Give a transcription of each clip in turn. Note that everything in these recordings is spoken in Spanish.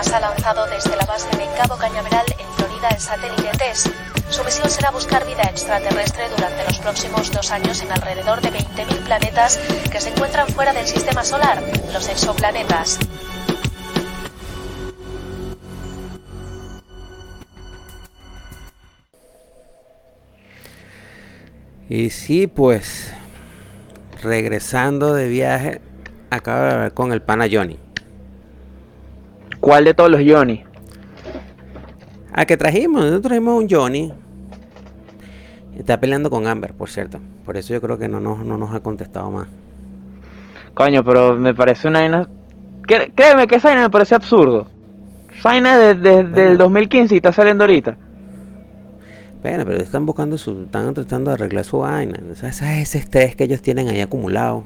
Ha lanzado desde la base de Cabo Cañaveral en Florida el satélite TESS. Su misión será buscar vida extraterrestre durante los próximos dos años en alrededor de 20.000 planetas que se encuentran fuera del sistema solar, los exoplanetas. Y sí, pues regresando de viaje, acabo de hablar con el pana Johnny. ¿Cuál de todos los Johnny? ¿A qué trajimos? Nosotros trajimos un Johnny. Está peleando con Amber, por cierto. Por eso yo creo que no nos, no nos ha contestado más. Coño, pero me parece una vaina... Cre- Créeme que esa vaina me parece absurdo. Esa vaina de, de- del 2015 y está saliendo ahorita. Bueno, pero están buscando su. Están tratando de arreglar su vaina. O sea, ese es ese estrés que ellos tienen ahí acumulado.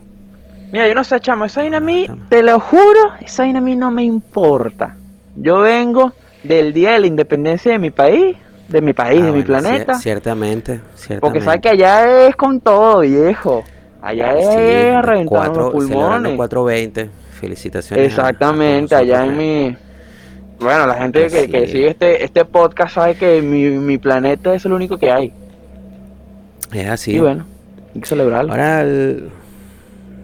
Mira, yo no sé, chamo, esa vaina a mí, te lo juro, esa vaina a mí no me importa. Yo vengo del día de la independencia de mi país, de mi país, Ah, de mi planeta. cier- ciertamente, ciertamente. Porque sabes que allá es con todo, viejo. Allá es Sí, a reventar los pulmones. 420. Felicitaciones. a- a Exactamente, allá en mi... Bueno, la gente que, sigue este, este podcast sabe que mi, mi planeta es el único que hay. Es así. Y bueno, hay que celebrarlo. Ahora, el-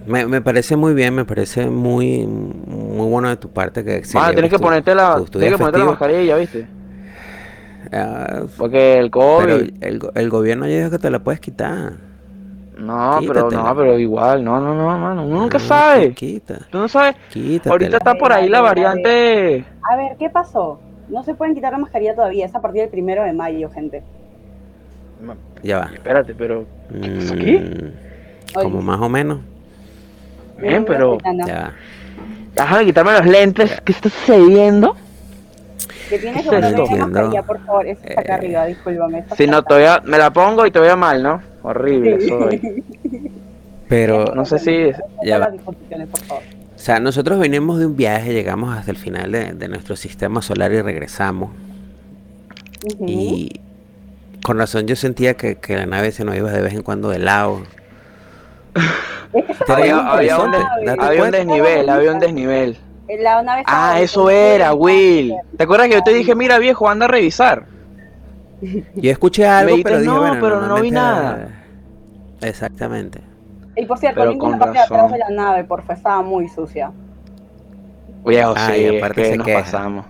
me, me parece muy bien, me parece muy, muy bueno de tu parte que Mano, celebres tienes que ponerte la, tu- tu tienes que ponerte la mascarilla, ¿viste? Ah, Porque el COVID... pero el, el gobierno ya dijo que te la puedes quitar. No, pero no, pero igual, no, no, no, mano, uno nunca No, sabe. Quita, Tú no sabes. quítatela. Ahorita está por ahí la variante. A ver, ¿qué pasó? No se pueden quitar la mascarilla todavía, es a partir del primero de mayo, gente. Ya va. Espérate, pero. ¿Eso Mm, qué? Como Oye, más o menos. Bien, pero. Ya. Déjame quitarme los lentes. ¿Qué está sucediendo? Que tienes que ¿Qué es ponerme esto? la mascarilla, por favor. Esa está acá Eh, arriba, discúlpame. esa Si no, todavía me la pongo y te veo mal, ¿no? Horrible soy. Pero, No sé si. ya va. Las disposiciones, por favor. O sea, nosotros venimos de un viaje, llegamos hasta el final de, de nuestro sistema solar y regresamos. Y con razón yo sentía que, que la nave se nos iba de vez en cuando de lado. Había, había un, había desnivel, había un desnivel. La Ah, eso era. Will. ¿Te acuerdas que yo te dije, mira viejo, anda a revisar? Yo escuché algo, dijiste, pero dije, "No, bueno, pero no vi nada". Exactamente. Y por cierto, Pero la parte de atrás de la nave, porfa, estaba muy sucia. Viejo, Ah, sí, y es aparte que se nos queja. pasamos.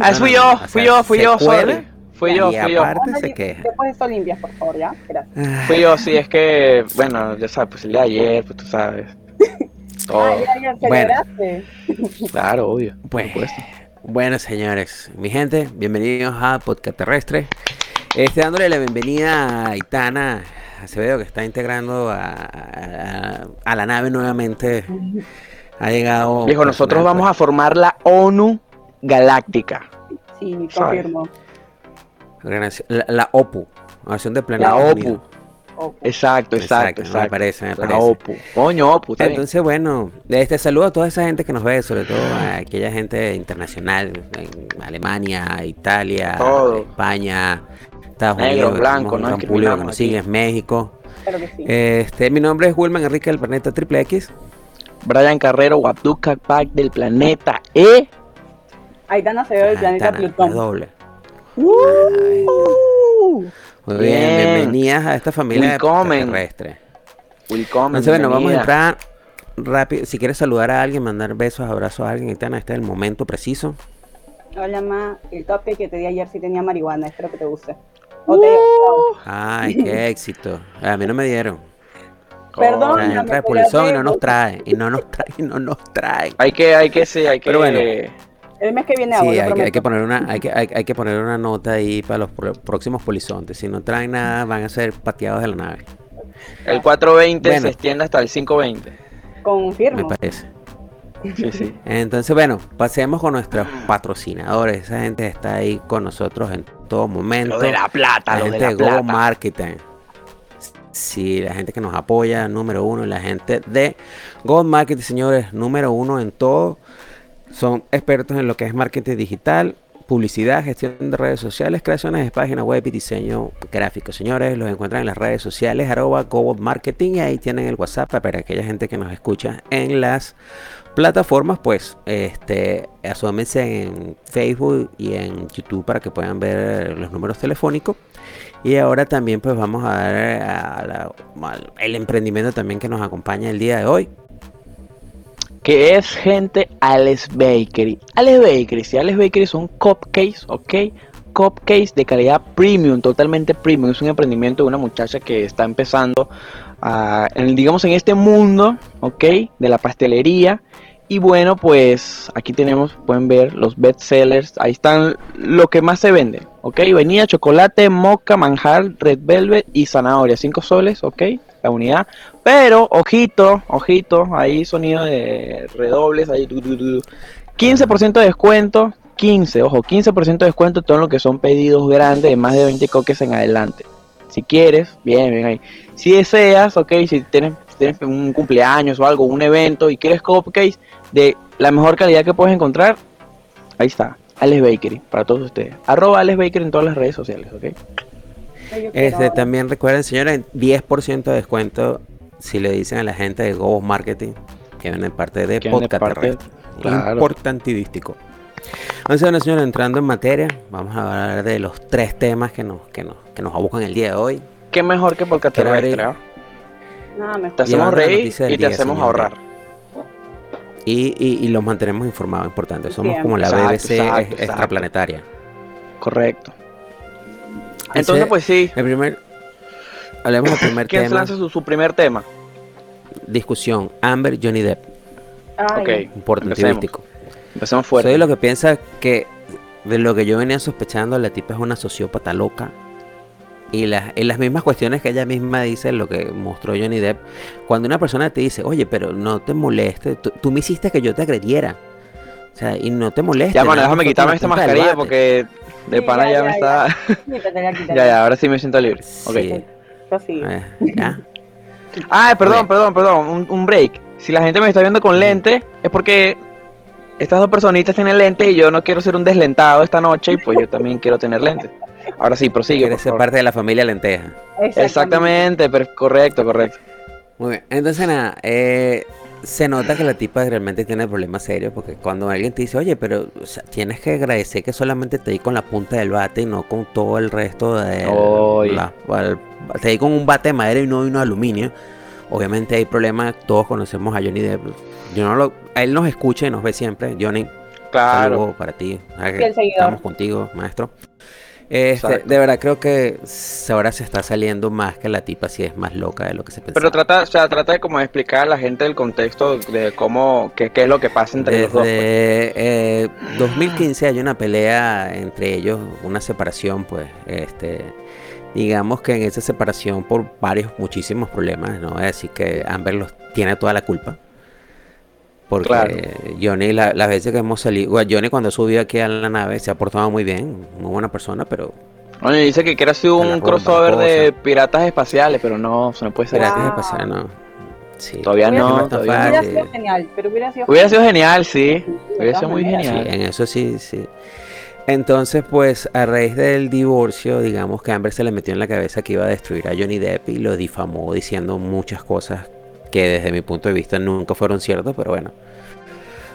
Ah, No, fui yo, no, fui sea, yo, fui yo, sorry. Fui yo, Y fui yo. aparte se queja. Después de esto limpias, por favor, ¿ya? Gracias. Ah, Fui yo, sí, es que, bueno, ya sabes, pues el de ayer, pues tú sabes. Todo, Ah, ya, ya, Bueno. celebraste. claro, obvio. Pues, por supuesto. bueno, señores, mi gente, bienvenidos a Podcast Terrestre. Este, dándole la bienvenida a Itana Acevedo, que está integrando a, a- a la nave nuevamente. Ha llegado. Viejo, nosotros vamos a formar la ONU Galáctica. Sí, ¿Sabes? confirmo. pues, organización- La, la OPU, Organización de Planetas La OPU. Unidos. Exacto, exacto, me parece, me La parece. OPU. Coño, OPU, bien. Entonces, bueno, este saludo a toda esa gente que nos ve, sobre todo a aquella gente internacional, en Alemania, Italia, Todo. España, Estados Negro, Unidos, blanco, no público que nos sigue, es México. Claro que sí. Este, mi nombre es Wilman Enrique del Planeta Triple X. Brian Carrero, Wabduka Pack del planeta E. Aitana se ve del planeta Plutón. doble. Uh, Muy bien, Bien. bienvenidas a esta familia Willkommen. terrestre. Welcome. Entonces, bueno, vamos a entrar rápido. Si quieres saludar a alguien, mandar besos, abrazos a alguien, Itana, este es el momento preciso. Hola, ma. El cupcake que te di ayer sí tenía marihuana. Espero que te guste. O te haya gustado. Ay, qué éxito. A mí no me dieron. Perdón, Traen, no trae y no nos trae. Y no nos trae, y no nos trae. Hay que, hay que, sí, hay que. Pero bueno. El mes que viene Sí, lo hay que, hay que poner una, hay que, hay, hay que poner una nota ahí para los pro- próximos polizontes. Si no traen nada, van a ser pateados de la nave. El 420 Bueno. se extiende hasta el 520. Me Confirmo. parece. Sí, sí. Entonces, bueno, pasemos con nuestros patrocinadores. Esa gente está ahí con nosotros en todo momento. Lo de la plata, la lo de gente la de Go plata. Marketing. Sí, la gente que nos apoya, número uno, y la gente de Go Marketing, señores, número uno en todo. Son expertos en lo que es marketing digital publicidad, gestión de redes sociales, creaciones de páginas web y diseño gráfico. Señores, los encuentran en las redes sociales, arroba Go Marketing, y ahí tienen el WhatsApp para aquella gente que nos escucha en las plataformas, pues este, asómense en Facebook y en YouTube para que puedan ver los números telefónicos. Y ahora también pues vamos a dar a la- emprendimiento también que nos acompaña el día de hoy. Que es gente Alex Bakery. Alex Bakery, si Alex Bakery son cupcakes, ¿ok? Cupcakes de calidad premium, totalmente premium. Es un emprendimiento de una muchacha que está empezando, a, en- digamos, en este mundo, ¿ok? De la pastelería. Y bueno, pues aquí tenemos, pueden ver los best sellers. Ahí están lo que más se vende, ¿ok? Vainilla, chocolate, moca, manjar, red velvet y zanahoria. 5 soles, ¿ok? La unidad. Pero, ojito, ojito, ahí sonido de redobles, ahí. tu, tu, tu. 15% de descuento, 15, ojo, 15% de descuento en todo lo que son pedidos grandes de más de 20 coques en adelante. Si quieres, bien, bien ahí. Si deseas, ok, si tienes, si tienes un cumpleaños o algo, un evento y quieres cupcakes de la mejor calidad que puedes encontrar, ahí está, Alex Bakery, para todos ustedes. Arroba Alex Bakery en todas las redes sociales, ok. Este, quiero- también recuerden, señores, 10% de descuento si le dicen a la gente de Go Marketing que vienen parte de viene Podcast parte- Terrestre. claro. Importantístico. Entonces, bueno, señores, entrando en materia, vamos a hablar de los tres temas que nos, que nos, que nos abocan el día de hoy. Qué mejor que ver terrestre. Te hacemos reír y te día, hacemos ahorrar. Y, y, y los mantenemos informados, importante. Somos Bien. como la Exacto, BBC exacto, ex- exacto. extraplanetaria. Correcto. Entonces, pues sí. El primer, hablemos del primer ¿Quién tema, lanza su, su primer tema? discusión, Amber, Johnny Depp, Ay, ok, importantístico. empecemos fuerte. Soy lo que piensa que de lo que yo venía sospechando, la tipa es una sociópata loca. Y las, y las mismas cuestiones que ella misma dice, lo que mostró Johnny Depp, cuando una persona te dice, oye, pero no te molestes, tú, tú me hiciste que yo te agrediera. O sea, y no te molestes. Ya, bueno, déjame quitarme esta mascarilla bate". porque de Sí, pana ya, ya, ya, me ya. está. Ya, ya, ahora sí me siento libre. Ok. Sí. Prosigue. Eh. Ah, perdón, perdón, perdón. Un, un break. Si la gente me está viendo con lente, es porque estas dos personitas tienen lentes y yo no quiero ser un deslentado esta noche y pues yo también quiero tener lentes. Ahora sí, prosigue. Quieres ser parte de la familia lenteja. Exactamente, pero correcto, correcto. Muy bien. Entonces, nada, eh, se nota que la tipa realmente tiene problemas serios porque cuando alguien te dice, oye, pero o sea, tienes que agradecer que solamente te di con la punta del bate y no con todo el resto de la- te di con un bate de madera y no uno de aluminio. Obviamente hay problemas, todos conocemos a Johnny Depp. Yo no lo, él nos escucha y nos ve siempre. Johnny, Claro. saludo para ti. Estamos contigo, maestro. Este, de verdad creo que ahora se está saliendo más que la tipa si es más loca de lo que se pensaba. Pero trata, o sea, trata de como explicar a la gente el contexto de cómo, qué, qué es lo que pasa entre los dos. pues. Eh, 2015 hay una pelea entre ellos, una separación, pues, este, digamos que en esa separación por varios, muchísimos problemas, no voy a decir que Amber los tiene toda la culpa. Porque Claro. Johnny, la- las veces que hemos salido, bueno, Johnny cuando subió aquí a la nave se ha portado muy bien, muy buena persona, pero Oye, dice que quiere hacer Se un crossover de piratas espaciales, pero no, eso no puede ser. a pasar, no. Sí. Todavía Hubiera no, todavía no. Hubiera sido genial, pero hubiera sido Hubiera sido genial, sí. Hubiera sido muy maneras. Sí, genial. en eso sí, sí. Entonces, pues, a raíz del divorcio, digamos que Amber se le metió en la cabeza que iba a destruir a Johnny Depp y lo difamó diciendo muchas cosas que desde mi punto de vista nunca fueron ciertas, pero bueno.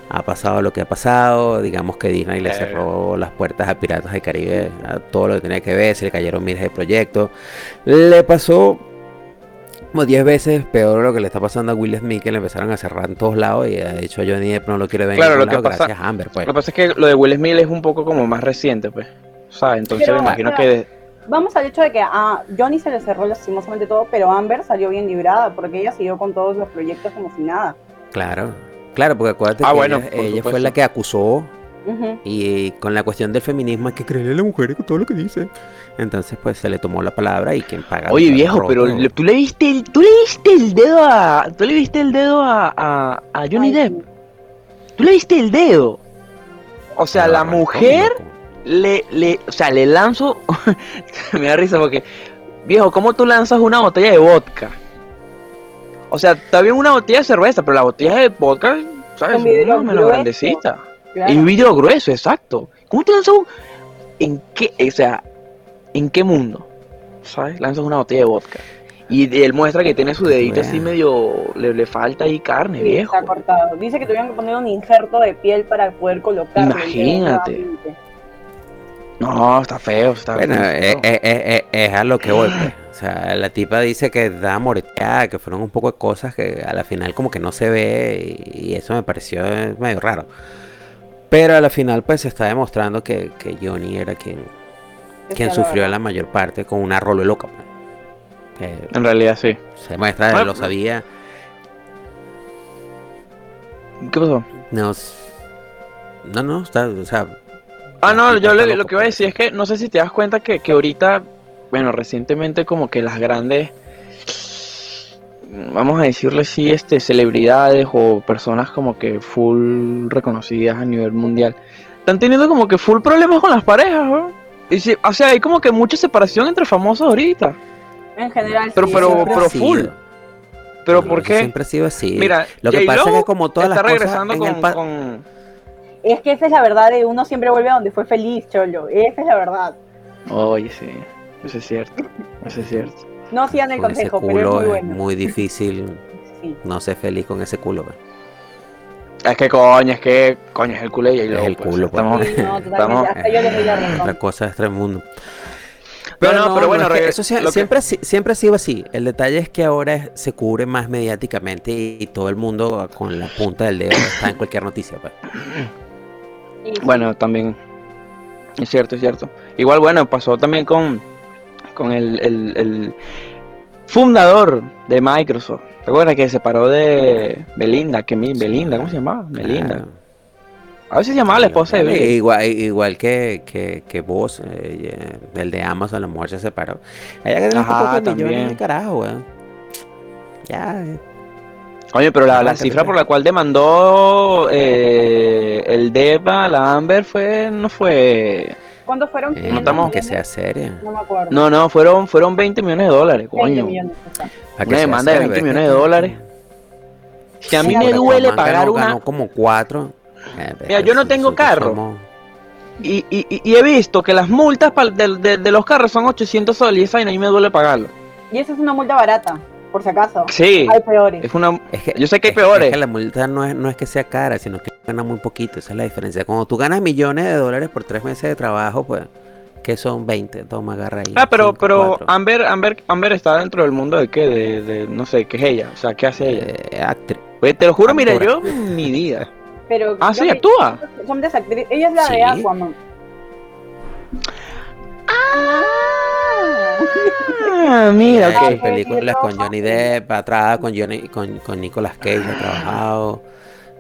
Ha pasado lo que ha pasado, digamos que Disney le Eh. cerró las puertas a Piratas del Caribe, a todo lo que tenía que ver, se le cayeron miles de proyectos. Le pasó como 10 veces peor lo que le está pasando a Will Smith, que le empezaron a cerrar en todos lados y de hecho a Johnny Depp no lo quiere ver Claro, lo que lado pasa- gracias a Amber, pues. Lo que pasa es que lo de Will Smith es un poco como más reciente, pues. ¿Sabes? Entonces Pero- me imagino pero- que. Vamos al hecho de que a Johnny se le cerró lastimosamente todo, pero Amber salió bien librada porque ella siguió con todos los proyectos como si nada. Claro, claro, porque acuérdate Ah, que bueno, ella, fue la que acusó y con la cuestión del feminismo hay que creerle a la mujer con todo lo que dice. Entonces, pues se le tomó la palabra y quien paga. Oye, el viejo, roto. pero le- tú le viste el, tú le viste el dedo a. Tú le viste el dedo a, a, a Johnny Ay, Depp. sí. Tú le viste el dedo. O sea, la mujer loco. Le, le, o sea, le lanzo. me da risa porque, viejo, ¿cómo tú lanzas una botella de vodka? O sea, está bien una botella de cerveza, pero la botella de vodka, ¿sabes? Una menos grandecita. Claro. Y un vidrio grueso, exacto. ¿Cómo te lanzas un... ¿En qué? O sea, ¿en qué mundo? ¿Sabes? Lanzas una botella de vodka. Y él muestra que tiene su dedito así medio... Le, le falta ahí carne, Sí, viejo. está cortado. Dice que tuvieron que poner un injerto de piel para poder colocarlo. Imagínate. No, está feo, está Bueno, feo. es, es- es- es a lo que voy, pues. O sea, la tipa dice que da moreteada, que fueron un poco de cosas que a la final como que no se ve y, y eso me pareció eh, medio raro. Pero a la final pues se está demostrando que, que Johnny era quien, quien la sufrió la mayor parte con una rolo loca. pues. En realidad sí. se muestra, Bueno, lo sabía. ¿Qué pasó? No, no, no, está, o sea, Ah, no, yo lo que iba a decir es que no sé si te das cuenta que, que ahorita, bueno, recientemente como que las grandes, vamos a decirle así, este, celebridades o personas como que full reconocidas a nivel mundial, están teniendo como que full problemas con las parejas, ¿no? Y sí, o sea, hay como que mucha separación entre famosos ahorita. En general, Pero- sí, pero- pero full. Pero No, ¿por qué? Siempre ha sido así. Mira, lo que pasa es que como todas las cosas regresando en con, el pa- con- Es que esa es la verdad de uno siempre vuelve a donde fue feliz, cholo. Esa es la verdad. Oye, sí, eso es cierto, eso es cierto. No sigan el con ese consejo, pero es culo muy es muy difícil Sí. no ser feliz con ese culo. Es que coño, es que coño, es el culo de J-Lo, Es el pues, culo, pues. estamos- Sí, no. Estamos- Hasta yo les doy la cosa es mundo. Pero no, pero bueno, es que regre- eso que- siempre, ha siempre ha sido así. El detalle es que ahora es- se cubre más mediáticamente y, y todo el mundo con la punta del dedo está en cualquier noticia. Pues. Sí, sí. Bueno, también. Es cierto, es cierto. Igual, bueno, pasó también con, con el, el- el fundador de Microsoft. ¿Te acuerdas que se separó de Belinda? Que mi, Belinda, ¿cómo se llamaba? Belinda. Claro. A veces se llamaba la esposa de Eh, Bill. Igual, igual que, que, que vos, eh, el de Amazon, la mujer se separó. Ella que millones de carajo, weón. Ya, eh. Oye, pero la, la Aguanta, cifra por la cual demandó eh, el DEPA, la Amber, fue, no fue... ¿Cuántos fueron? Eh, 500 estamos- que sea seria. No me acuerdo. No, no, fueron, fueron 20 millones de dólares, 20 coño. millones, o sea. Para Una demanda de seria, 20 pero es millones que- de dólares. Si a mí Sí, me duele pagar ganó- una... ganó como cuatro. Eh, Mira, yo no tengo carro. somos- Y, y, y- y he visto que las multas de, de- de los carros son 800 soles y esa vaina a mí me duele pagarlo. Y esa es una multa barata, por si acaso. Sí, Hay peores. es una... Es que, Yo sé que hay es- peores. Es que la multa no es, no es que sea cara, sino que gana muy poquito. Esa es la diferencia. Cuando tú ganas millones de dólares por tres meses de trabajo, pues, que son 20? Toma, agarra ahí. Ah, pero, cinco, pero cuatro. Amber, Amber, Amber está dentro del mundo de qué, de, de- no sé, ¿qué es ella? O sea, ¿qué hace ella? Eh, actriz. Oye, te lo juro, mira, yo ni vida. Pero Ah, sí, actúa. Son de esa actriz. Ella es la Sí. de Aquaman. Ah, mira, Ha hecho ok. películas con. Johnny Depp, ha trabajado con, Johnny, con, con Nicolas Cage, ha trabajado.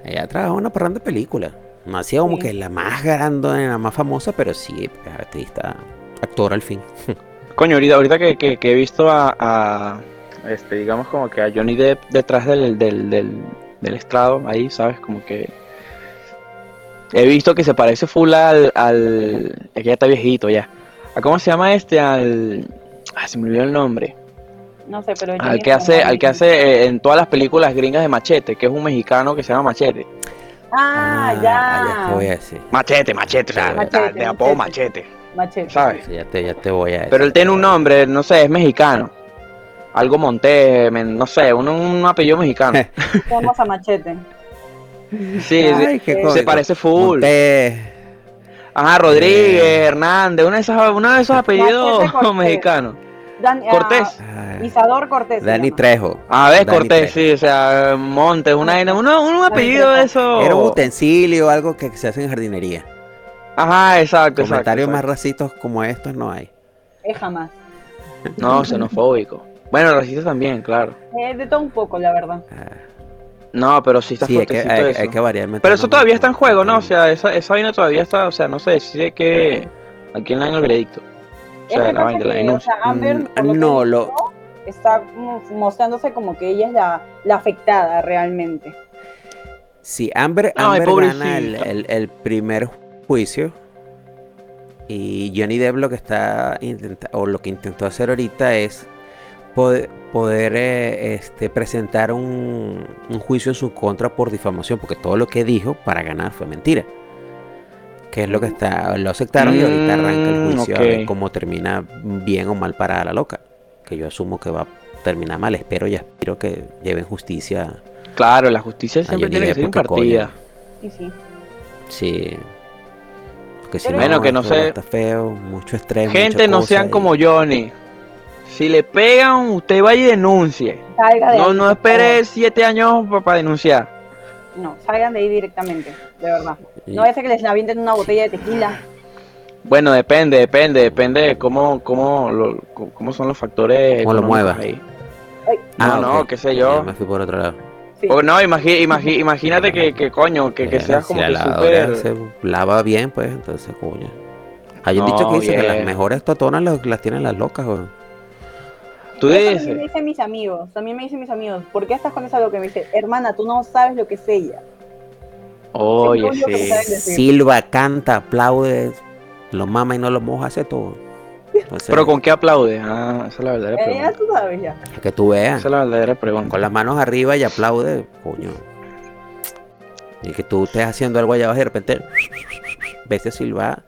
Ella ha trabajado una parranda de películas. No ha sido como Sí. que la más grande, la más famosa, pero sí, es artista, actor al fin. Coño, ahorita, ahorita que, que- que he visto a, a, este, digamos como que a Johnny Depp detrás del, del, del, del estrado, ahí, ¿sabes? Como que he visto que se parece full al, al, es que ya está viejito ya. ¿A cómo se llama este? Al, ah, se me olvidó el nombre. No sé, pero. Al que hace, al que hace eh, en todas las películas gringas de Machete, que es un mexicano que se llama Machete. Ah, ya ya. te voy a decir. Machete, Machete, o sea, Machete, de apodo Machete. Machete. ¿sabes? Sí, ya, te, ya te voy a decir. Pero él tiene un nombre, no sé, es mexicano. Algo Monte, no sé, un, un apellido mexicano. Vamos a Machete. Sí, sí, Ay, qué se parece full. Monte- Ajá, Rodríguez, Eh. Hernández, uno de esos, uno de esos apellidos Cortés. mexicanos. Dan- ah, Cortés. Ah, Isador Cortés. Dani. Trejo. A ver, Dani Cortés, Trejo. sí, o sea, Montes, una vaina, uno, un apellido de eso. Era un utensilio, algo que se hace en jardinería. Ajá, exacto, exacto. Comentarios más exacto. racistas como estos no hay. Es jamás. No, xenofóbico. Bueno, racista también, claro. Eh, de todo un poco, la verdad. Ah, No, pero sí está sí, hay que, fuertecito hay, eso. hay que variar. Pero eso todavía está en juego, ¿no? O sea, esa, esa vaina todavía está, o sea, no sé si es que aquí en el veredicto. O sea, la vaina, la que, o denuncia. sea, Amber, Mm, lo no, lo- está mostrándose como que ella es la, la afectada realmente. Si Amber, Ay, Amber gana el, pobrecita. el- el primer juicio y Johnny Depp lo que está intenta- o lo que intentó hacer ahorita es poder, poder, eh, este, presentar un, un juicio en su contra por difamación, porque todo lo que dijo para ganar fue mentira. que es lo que está, lo aceptaron y ahorita arranca el Mm, juicio a ver cómo termina bien o mal para la loca. Que yo asumo que va a terminar mal, espero y aspiro que lleven justicia. Claro, la justicia siempre tiene que ser impartida. Sí, sí. Sí. Porque si Pero- no, Bueno, que no sé. Está feo, mucho estrés. Gente, mucha no cosa sean y- como Johnny. Si le pegan, usted vaya y denuncie. Salga de No, ahí, no espere siete años para denunciar. No, salgan de ahí directamente, de verdad. y- No ser que les avienten una botella de tequila. Bueno, depende, depende, depende de cómo, cómo, lo- cómo son los factores. Cómo lo económicos mueva. ahí. Ay, No, qué sé yo. me fui por otro lado. sí. O no, imagi- imagi- imagínate que, que coño, que, que seas si como la que lavadora súper. se lava bien, pues entonces, coño. Hay un No, dicho que dice que las mejores totonas las, las tienen las locas, güey. Tú Eso también me dices. dicen mis amigos, también me dicen mis amigos, ¿por qué estás con esa lo que me dice, hermana, tú no sabes lo que es ella? Oye, que sí. Silva, canta, aplaude, lo mama y no lo moja, hace todo. Pero con qué aplaude. Ah, esa es la verdadera Eh, ya pregunta. tú sabes ya. que tú veas, Esa es la verdadera pregunta. con las manos arriba y aplaude, coño. Y que tú estés haciendo algo allá abajo y de repente ves a Silva.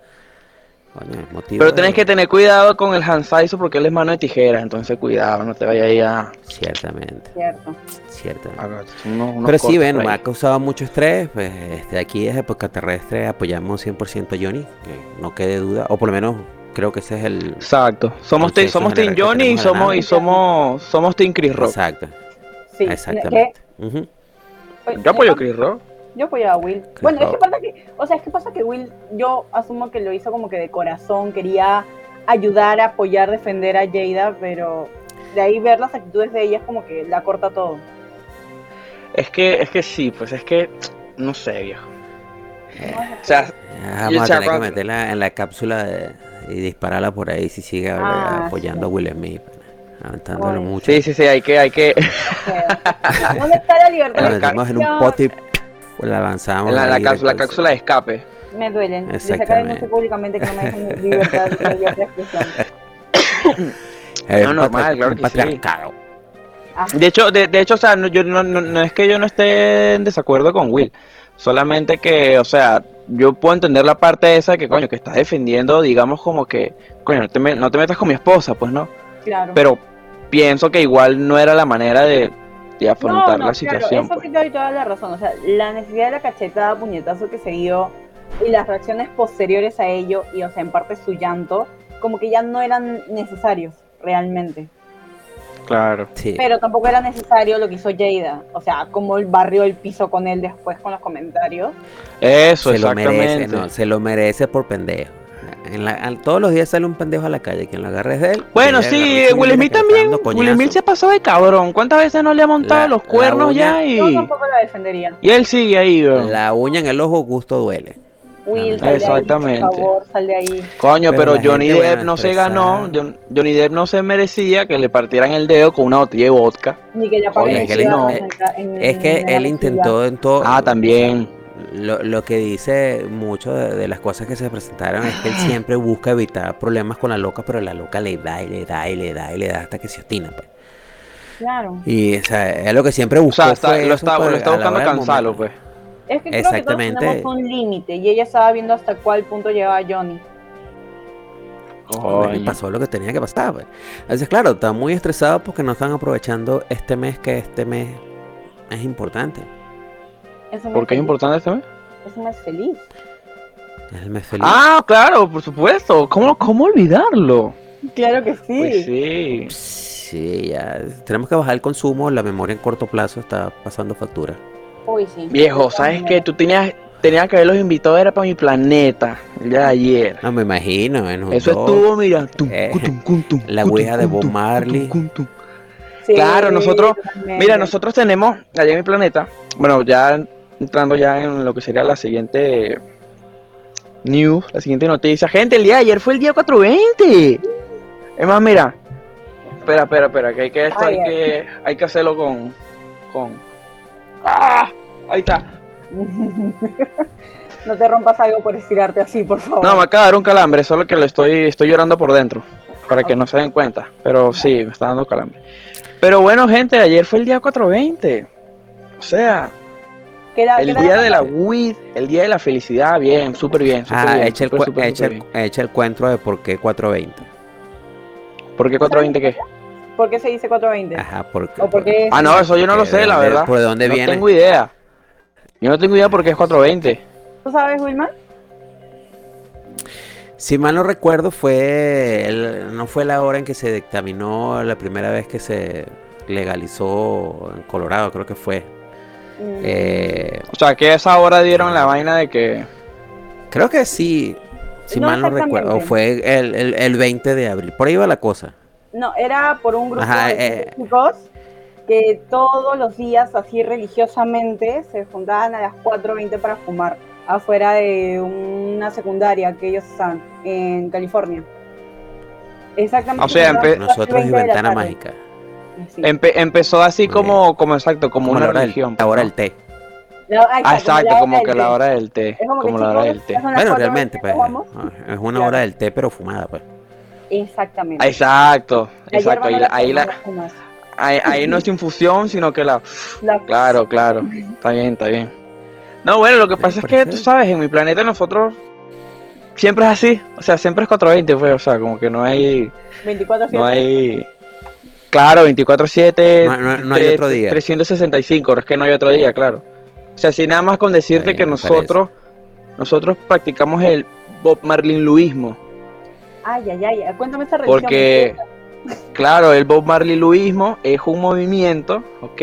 Coño, es motivo Pero de- tenés que tener cuidado con el Hansaiso porque él es mano de tijera, entonces cuidado, no te vayas ahí a... Ciertamente, Cierto. ciertamente. unos- unos Pero sí, bueno, me ha causado mucho estrés. Pues este, aquí desde Época Terrestre apoyamos 100% a Johnny, que no quede duda, o por lo menos creo que ese es el. Exacto. Somos, somos Team Johnny y somos, y somos, somos Team Chris Rock. Exacto, Sí. exactamente. ¿Qué? Yo apoyo a Chris Rock. Yo apoyo a Will. Chris bueno, es que pasa que, o sea, es que pasa que Will, yo asumo que lo hizo como que de corazón, quería ayudar, apoyar, defender a Jada, pero de ahí ver las actitudes de ella es como que la corta todo. Es que, es que sí, pues es que, no sé, viejo. O sea, Vamos a tener que meterla en la cápsula de- y dispararla por ahí si sigue Ah, apoyando sí. a Will Smith. Aventándolo Ay. mucho. sí, sí, sí, hay que, hay que, ¿Dónde está la libertad de metemos en un pote pues, la lanzamos. la, cápsula, la de escape. Me duelen. De Exactamente. denunciar públicamente que no me dejan libertad de libertad de expresión. Es No, un normal, patri- claro un que sí. patriarcado. De hecho, de, de hecho, o sea, no, yo no, no, no es que yo no esté en desacuerdo con Will, solamente que, o sea, yo puedo entender la parte esa que, coño, que estás defendiendo, digamos, como que, coño, no te, me- no te metas con mi esposa, pues no, claro. pero pienso que igual no era la manera de, de afrontar no, la claro, situación, eso pues. sí te doy toda la razón. O sea, la necesidad de la cachetada, puñetazo que se dio y las reacciones posteriores a ello, y o sea, en parte su llanto, como que ya no eran necesarios realmente. Claro. Sí. Pero tampoco era necesario lo que hizo Jada. O sea, como barrió el piso con él después con los comentarios. Eso, se lo exactamente. merece, no, se lo merece por pendejo. En la- al- todos los días sale un pendejo a la calle, quien lo agarre es de él. Bueno, sí, Will Smith también. Will. Smith se pasó de cabrón. ¿Cuántas veces no le ha montado La- los cuernos uña- ya? Yo Y, tampoco la defendería. y él sigue ahí, weón. La uña en el ojo, gusto duele. Will, sal de ahí, exactamente. por favor, sal de ahí. Coño, Pero Johnny Depp no se ganó. John- Johnny Depp no se merecía que le partieran el dedo con una botella de vodka. Ni que ya Oye, es que él no- en en- Es que él intentó en todo. Ah, también. Lo, lo que dice mucho de, de las cosas que se presentaron es que él siempre busca evitar problemas con la loca, pero la loca le da y le da y le da y le da hasta que se obstina. Pues. Claro. Y o sea, es lo que siempre O buscó. sea, está- fue lo eso, está, pues, lo está buscando cansarlo, pues. Es que creo que todos Exactamente. tenemos un límite y ella estaba viendo hasta cuál punto llegaba Johnny. Y pasó lo que tenía que pasar. Pues. Entonces, claro, está muy estresado porque no están aprovechando este mes, que este mes es importante. Es un ¿Por qué es importante este mes? Es un mes feliz. Es el mes feliz. Ah, claro, por supuesto. ¿Cómo, cómo olvidarlo? Claro que sí. Pues sí. Sí, ya. Tenemos que bajar el consumo. La memoria en corto plazo está pasando factura. Uy, sí. Viejo, ¿sabes qué? Tú tenías, tenías que haberlos invitado, era para mi planeta. El día de ayer. No me imagino. bueno, Eso dos, estuvo, mira. tum, Eh, cutum, cutum, la ouija de Bob Marley. cutum, cutum. Sí, Claro, nosotros-. Mira, nosotros tenemos allá en mi planeta, bueno, ya entrando ya en lo que sería la siguiente news, la siguiente noticia. Gente, el día de ayer fue el día 420. Es más, mira, espera, espera, espera, que hay que esto, hay Ay, que, hay que hacerlo con, con, ah, ahí está. no te rompas algo por estirarte así, por favor. No, me acaba de dar un calambre, solo que lo estoy, estoy llorando por dentro, para que no se den cuenta, pero sí, me está dando calambre. Pero bueno, gente, ayer fue el día 420. O sea, Que era, que El era día de la weed, el día de la felicidad, bien, súper bien. súper Ah, bien, echa el, súper, echa, el, echa el cuento de por qué 420. ¿Por qué 420 qué? ¿Por qué se dice 420? Ajá, porque. Ah, no, eso yo no lo sé, la verdad. ¿Por dónde no viene? tengo idea. Yo no tengo idea por qué es 420. ¿Tú sabes, Wilman? Si mal no recuerdo, fue el- no fue la hora en que se dictaminó la primera vez que se legalizó en Colorado, creo que fue. Mm, Eh, O sea, que a esa hora dieron la vaina de que. creo que sí, si No mal no recuerdo, fue el, el- el 20 de abril. Por ahí va la cosa. No, era por un grupo Ajá, de eh. chicos que todos los días, así religiosamente, se juntaban a las 4.20 para fumar afuera de una secundaria que ellos están en California. Exactamente. O sea, Nosotros y 4:20 de la Ventana tarde. Mágica. Empe- empezó así como, como exacto, como, Como una la hora del, religión. la hora ¿no? del té. La- ah, Ah, exacto, la como que la té. hora del té. Como, la hora del té. son las Bueno, 4:20, realmente, pues, ¿nos vamos? es una hora del té, pero fumada, pues. Exactamente. Exacto, La exacto. hierba Ahí, no la- la ahí, la- la ahí, ahí no es infusión, sino que la. La- Claro, claro. Está bien, está bien. No, bueno, lo que pasa es que tú sabes, en mi planeta nosotros siempre es así. O sea, siempre es 420, pues. O sea, como que no hay. 24 No hay. Claro, 24-7. No- no- no hay otro día. 365, es que no hay otro día, claro. O sea, si nada más con decirte que nosotros. Nosotros practicamos el Bob Marlin Luismo. Ay, ay, ay. Cuéntame esta religión. Porque, claro, el Bob Marley Luismo es un movimiento, ¿ok?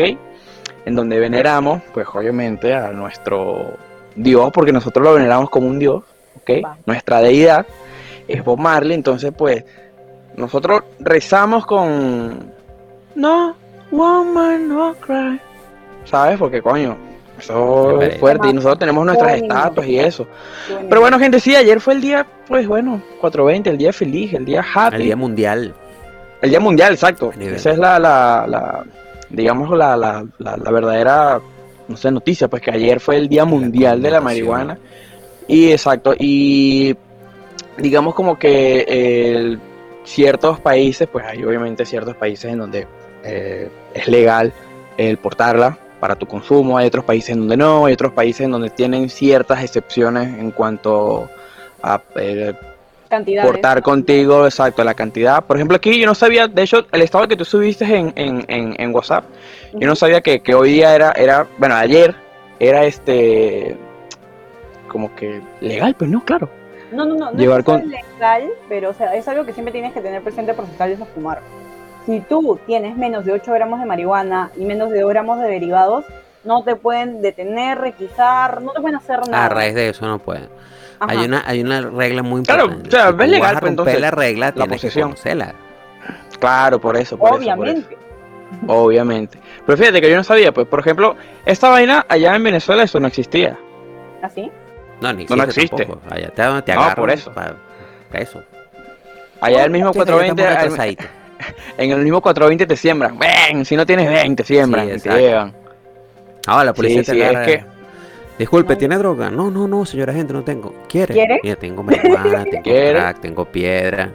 En donde veneramos, pues obviamente, a nuestro Dios, porque nosotros lo veneramos como un Dios, ¿ok? Va. Nuestra deidad es Bob Marley, entonces, pues, nosotros rezamos con. No, woman, no cry. ¿Sabes? Porque, coño, eso es fuerte y nosotros tenemos nuestras estatuas y eso. Pero bueno, gente, sí, ayer fue el día, pues bueno, 420, el día feliz, el día happy. El Día Mundial. El Día Mundial, exacto. Esa es la, la, la digamos, la, la, la, la verdadera, no sé, noticia, pues que ayer fue el Día Mundial de la. Marihuana. Y exacto, y digamos como que eh, ciertos países, pues hay obviamente ciertos países en donde eh, es legal el portarla para tu consumo, hay otros países en donde no, hay otros países en donde tienen ciertas excepciones en cuanto a eh, portar contigo, exacto, la cantidad. Por ejemplo, aquí yo no sabía, de hecho, el estado que tú subiste en, en, en, en WhatsApp, yo no sabía que, que hoy día era, era, bueno, ayer era este, como que legal, pues no, claro. No, no, no, no Llevar es con- legal, pero o sea, es algo que siempre tienes que tener presente por si sales a fumar. Si tú tienes menos de 8 gramos de marihuana y menos de 2 gramos de derivados, no te pueden detener, requisar, no te pueden hacer nada. A raíz de eso no pueden. Ajá. Hay una, hay una regla muy Claro, importante. o sea, Si es legal, vas a pues, romper entonces, la regla, la que posesión. conocerla. Claro, por eso, por eso, por eso. Obviamente. Obviamente. Pero fíjate que yo no sabía, pues, por ejemplo, esta vaina allá en Venezuela eso no existía. ¿Así? No, ni No, no existe. existe. tampoco. Allá te, te No, por eso. pa- pa eso. Allá el mismo Sí, que ya 420, estamos al-. en el mismo 420 te siembran. Ven, si no tienes ven, te siembran, Sí, te llevan. Ahora la policía Sí, te sí, es que- Disculpe. ¿tiene droga? No, no, no, señora gente, no tengo. ¿Quiere? ¿Quiere? Mira, tengo marihuana, tengo crack, tengo piedra.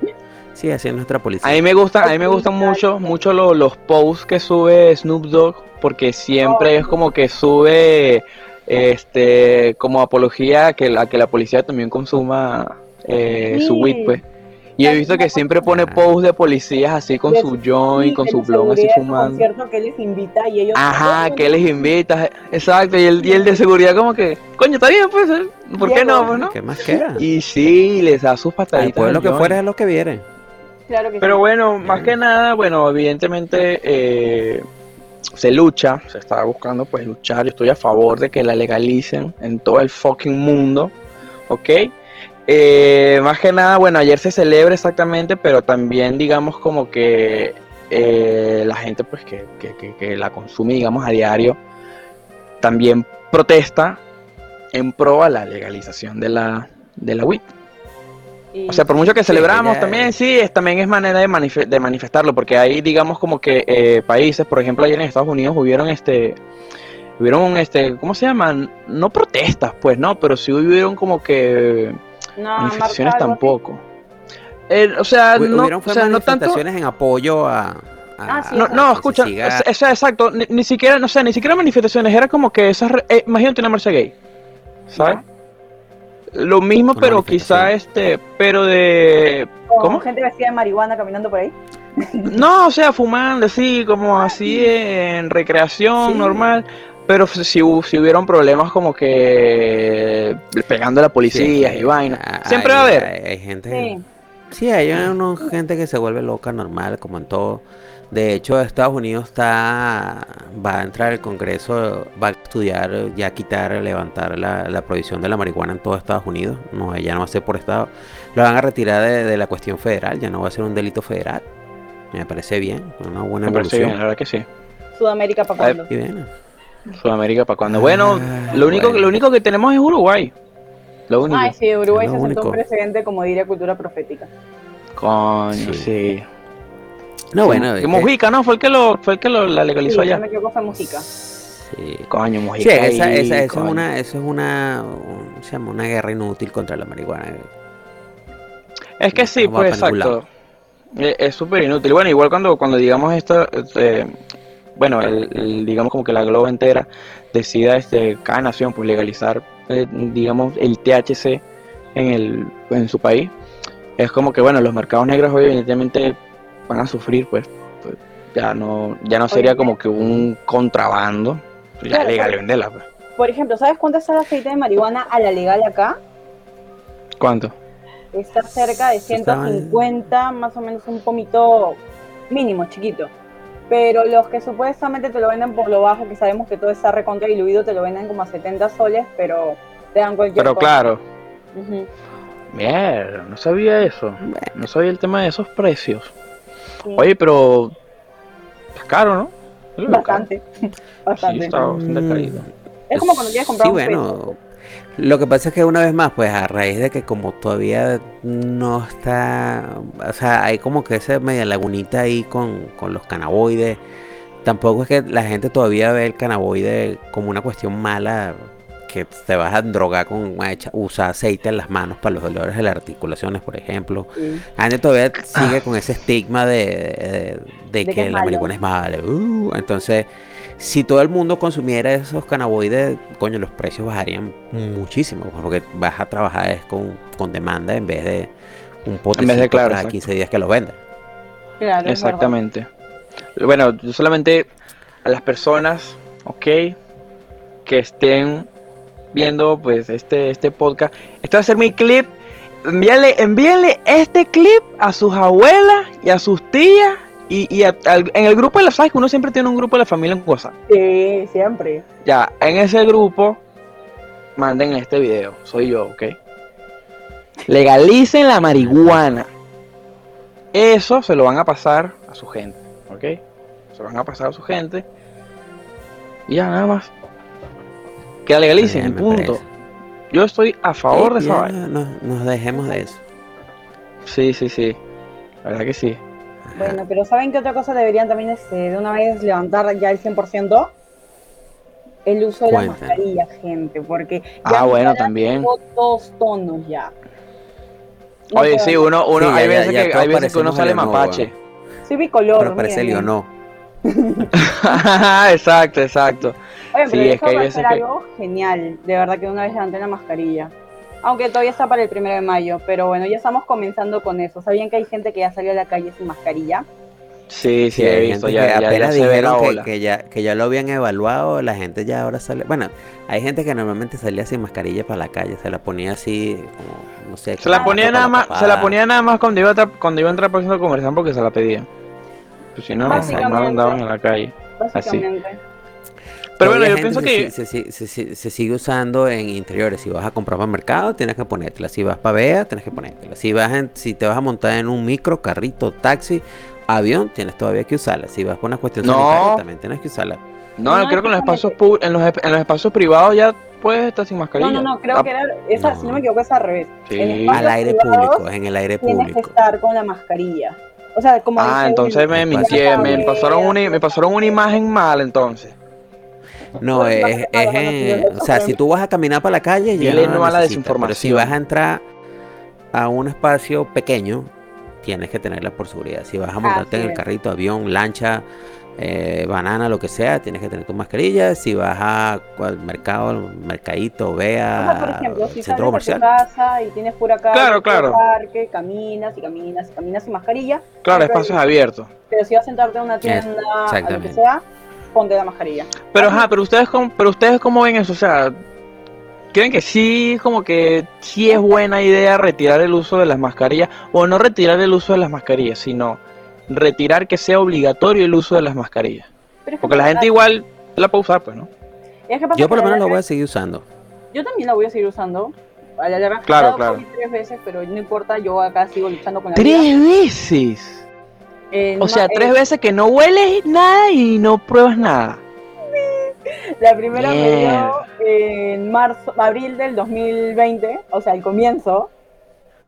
Sí, así es nuestra policía. A mí me gustan, a mí me gustan mucho, mucho lo- los posts que sube Snoop Dogg, porque siempre es como que sube este como apología a que la, que la policía también consuma eh, su weed, pues. Y he visto que siempre pone posts de policías así con su joint, Sí, con su la blon así fumando. concierto que les invita y ellos Ajá, que les invita, exacto, y el, y el de seguridad como que, coño, está bien, pues, ¿eh? ¿por qué no, pues, no? ¿Qué más queda? Y sí, les da sus pataditas. pueblo al que fuera es lo que viene. Claro que Pero sí. bueno, más que nada, bueno, evidentemente eh, se lucha, se está buscando pues luchar, yo estoy a favor de que la legalicen en todo el fucking mundo, ¿ok? Eh, más que nada, bueno, ayer se celebra exactamente, pero también digamos como que eh, la gente pues que, que- que- que la consume, digamos, a diario, también protesta en pro a la legalización de la, de la. Y- O sea, por mucho que celebramos también, sí, es, también es manera de, manife- de manifestarlo, porque hay, digamos, como que eh, países, por ejemplo, ayer en Estados Unidos hubieron este, hubieron este, ¿cómo se llaman? No protestas, pues, no, pero sí hubieron como que no, manifestaciones tampoco. Eh, o sea, no, Hubieron o sea, no tanto, manifestaciones en apoyo a, a- Ah, sí, No, no, escucha, eso es exacto, ni, ni siquiera, no sé, ni siquiera manifestaciones, era como que esas, re- eh, imagínate una marcha gay, ¿sabes? Lo mismo, Una pero quizá este, pero de, ¿cómo? gente vestida de marihuana caminando por ahí. No, o sea, fumando, así, como así en recreación Sí. normal, pero si, si hu- si hubieron problemas como que pegando a la policía Sí, y vaina, hay- siempre va a haber. Hay, hay gente. Sí. Sí, hay una gente que se vuelve loca normal, como en todo. De hecho, Estados Unidos está va a entrar al Congreso, va a estudiar ya quitar, levantar la, la prohibición de la marihuana en todo Estados Unidos. No, ya no va a ser por estado. Lo van a retirar de, de la cuestión federal, ya no va a ser un delito federal. Me parece bien, una buena Me parece evolución. bien, la verdad que sí. Sudamérica para bien. Sudamérica para cuando. Bueno, Ah, lo único, bueno. lo único que tenemos es Uruguay. Lo único. Ay, sí, Uruguay Es se sentó un único. precedente, como diría cultura profética. Coño, Sí. sí. No, bueno. Que es que- Mujica, ¿no? Fue el que lo, fue el que lo la legalizó Sí, allá. me equivoco fue música. Sí. Coño, Sí, Mujica. esa, ahí, esa- eso es una, eso es una, un- se llama una guerra inútil contra la marihuana. Es que sí, No pues exacto. Eh, Es súper inútil. Bueno, igual cuando, cuando digamos esto, eh, bueno, el, el- digamos como que la globa entera decida este, cada nación pues legalizar, eh, digamos, el THC en, el, en su país, es como que, bueno, los mercados negros hoy evidentemente van a sufrir, pues, pues, ya no ya no sería como que un contrabando, ya Claro, legal venderla, pues. Por ejemplo, ¿sabes cuánto está el aceite de marihuana a la legal acá? ¿Cuánto? Está cerca de Está- 150, más o menos un pomito mínimo, chiquito. Pero los que supuestamente te lo venden por lo bajo, que sabemos que todo está recontra diluido, te lo venden como a 70 soles, pero te dan cualquier Pero cosa. claro, mierda, no sabía eso, no sabía el tema de esos precios. sí. Oye, pero está caro, ¿no? Es lo bastante. Sí, bastante. está bastante Mm. Es como cuando quieres comprar sí, un bueno, lo que pasa es que una vez más, pues a raíz de que como todavía no está, o sea, hay como que esa media lagunita ahí con, con los cannabinoides, tampoco es que la gente todavía ve el cannabinoide como una cuestión mala, que te vas a drogar con usar aceite en las manos para los dolores de las articulaciones, por ejemplo. Sí. La gente todavía sigue con ese estigma de, de- de De que que, la marihuana es mala. Uh, entonces, si todo el mundo consumiera esos cannabinoides, coño, los precios bajarían muchísimo. Porque vas a trabajar es con, con demanda en vez de un potecito claro, cada exacto. 15 días que los vendan. Claro. Exactamente. Bueno, yo solamente a las personas, ok, que estén viendo pues este, este podcast, este va a ser mi clip. Envíale, envíenle este clip a sus abuelas y a sus tías y, y a- en el grupo de la sabes que uno siempre tiene un grupo de la familia en WhatsApp. Sí, siempre. Ya, en ese grupo, manden este video. Soy yo, ¿ok? Legalicen la marihuana. Eso se lo van a pasar a su gente, ¿ok? Se lo van a pasar a su gente. Y ya, nada más. Que la legalicen, me punto. parece. Yo estoy a favor de Sí, esa ya vaina. no- nos dejemos de eso. Sí, sí, sí. La verdad que sí. Bueno, pero ¿saben qué otra cosa deberían también este, de una vez levantar ya el 100%? El uso de la mascarilla, gente, porque Ah, ya bueno, ya también. dos tonos ya. No Oye, sí, uno, uno, Sí, hay ya- veces, ya que, hay veces que uno sale Leonor, mapache. Soy bicolor. Pero parece lío, no. exacto, exacto. Oye, Sí, pero es eso que hay veces que- algo genial, de verdad que una vez levanté la mascarilla. Aunque todavía está para el primero de mayo, pero bueno, ya estamos comenzando con eso. ¿Sabían que hay gente que ya salió a la calle sin mascarilla? Sí, sí, he visto, ya, que ya, ya apenas se ve la dijeron que, ya, que ya lo habían evaluado, la gente ya ahora sale. Bueno, hay gente que normalmente salía sin mascarilla para la calle, se la ponía así, como, no sé. Se la ponía nada más, se la ponía nada más cuando iba a, tra- cuando iba a entrar próximo comercial porque se la pedían. Pues si no, no andaban en la calle. Básicamente. Pero bueno, yo pienso se, que se, se- se- se sigue usando en interiores. Si vas a comprar para el mercado, tienes que ponértela. Si vas para vea, tienes que ponértela. Si vas en- si te vas a montar en un micro, carrito, taxi, avión, tienes todavía que usarla. Si vas por una cuestión No. sanitaria, también tienes que usarla. no, No, creo que en los espacios pu- en los, en los espacios privados ya puedes estar sin mascarilla. No, no, no, creo Ah, que era, esa, si no me equivoco, es al revés. Sí. En Al aire privados público, es en el aire Tienes que público. estar con la mascarilla. O sea, como Ah, dice entonces me mintieron, me público. pasaron una, me pasaron una imagen mal entonces. No, es, en- o sea, si tú vas a caminar para la calle, ya no no a la Pero si desinformación. vas a entrar a un espacio pequeño, tienes que tenerla por seguridad. Si vas a montarte en el carrito, avión, lancha, eh, banana, lo que sea, tienes que tener tu mascarilla. Si vas a cual mercado, mercadito, O sea, por vea, ejemplo, si centro comercial. casa y tienes pura calle, Claro, claro. parque, caminas y caminas y caminas sin mascarilla, Claro, espacios abiertos. Pero si vas a sentarte en una tienda, a lo que sea, ponte la mascarilla. Pero ajá, pero ustedes cómo, pero ustedes cómo ven eso, o sea, ¿creen que sí, como que sí es buena idea retirar el uso de las mascarillas? O no retirar el uso de las mascarillas, sino retirar que sea obligatorio el uso de las mascarillas. Pero es que Porque la gente igual la puede usar, pues, ¿no? es que pasa Yo por lo menos la lo voy a seguir usando. Yo también la voy a seguir usando. A la larga, Claro, claro. Tres veces, pero no importa, yo acá sigo luchando con la vida. ¡Tres veces! Eh, O no sea, tres eh, veces que no hueles nada y no pruebas nada. La primera me dio en marzo, abril del 2020, o sea, el comienzo.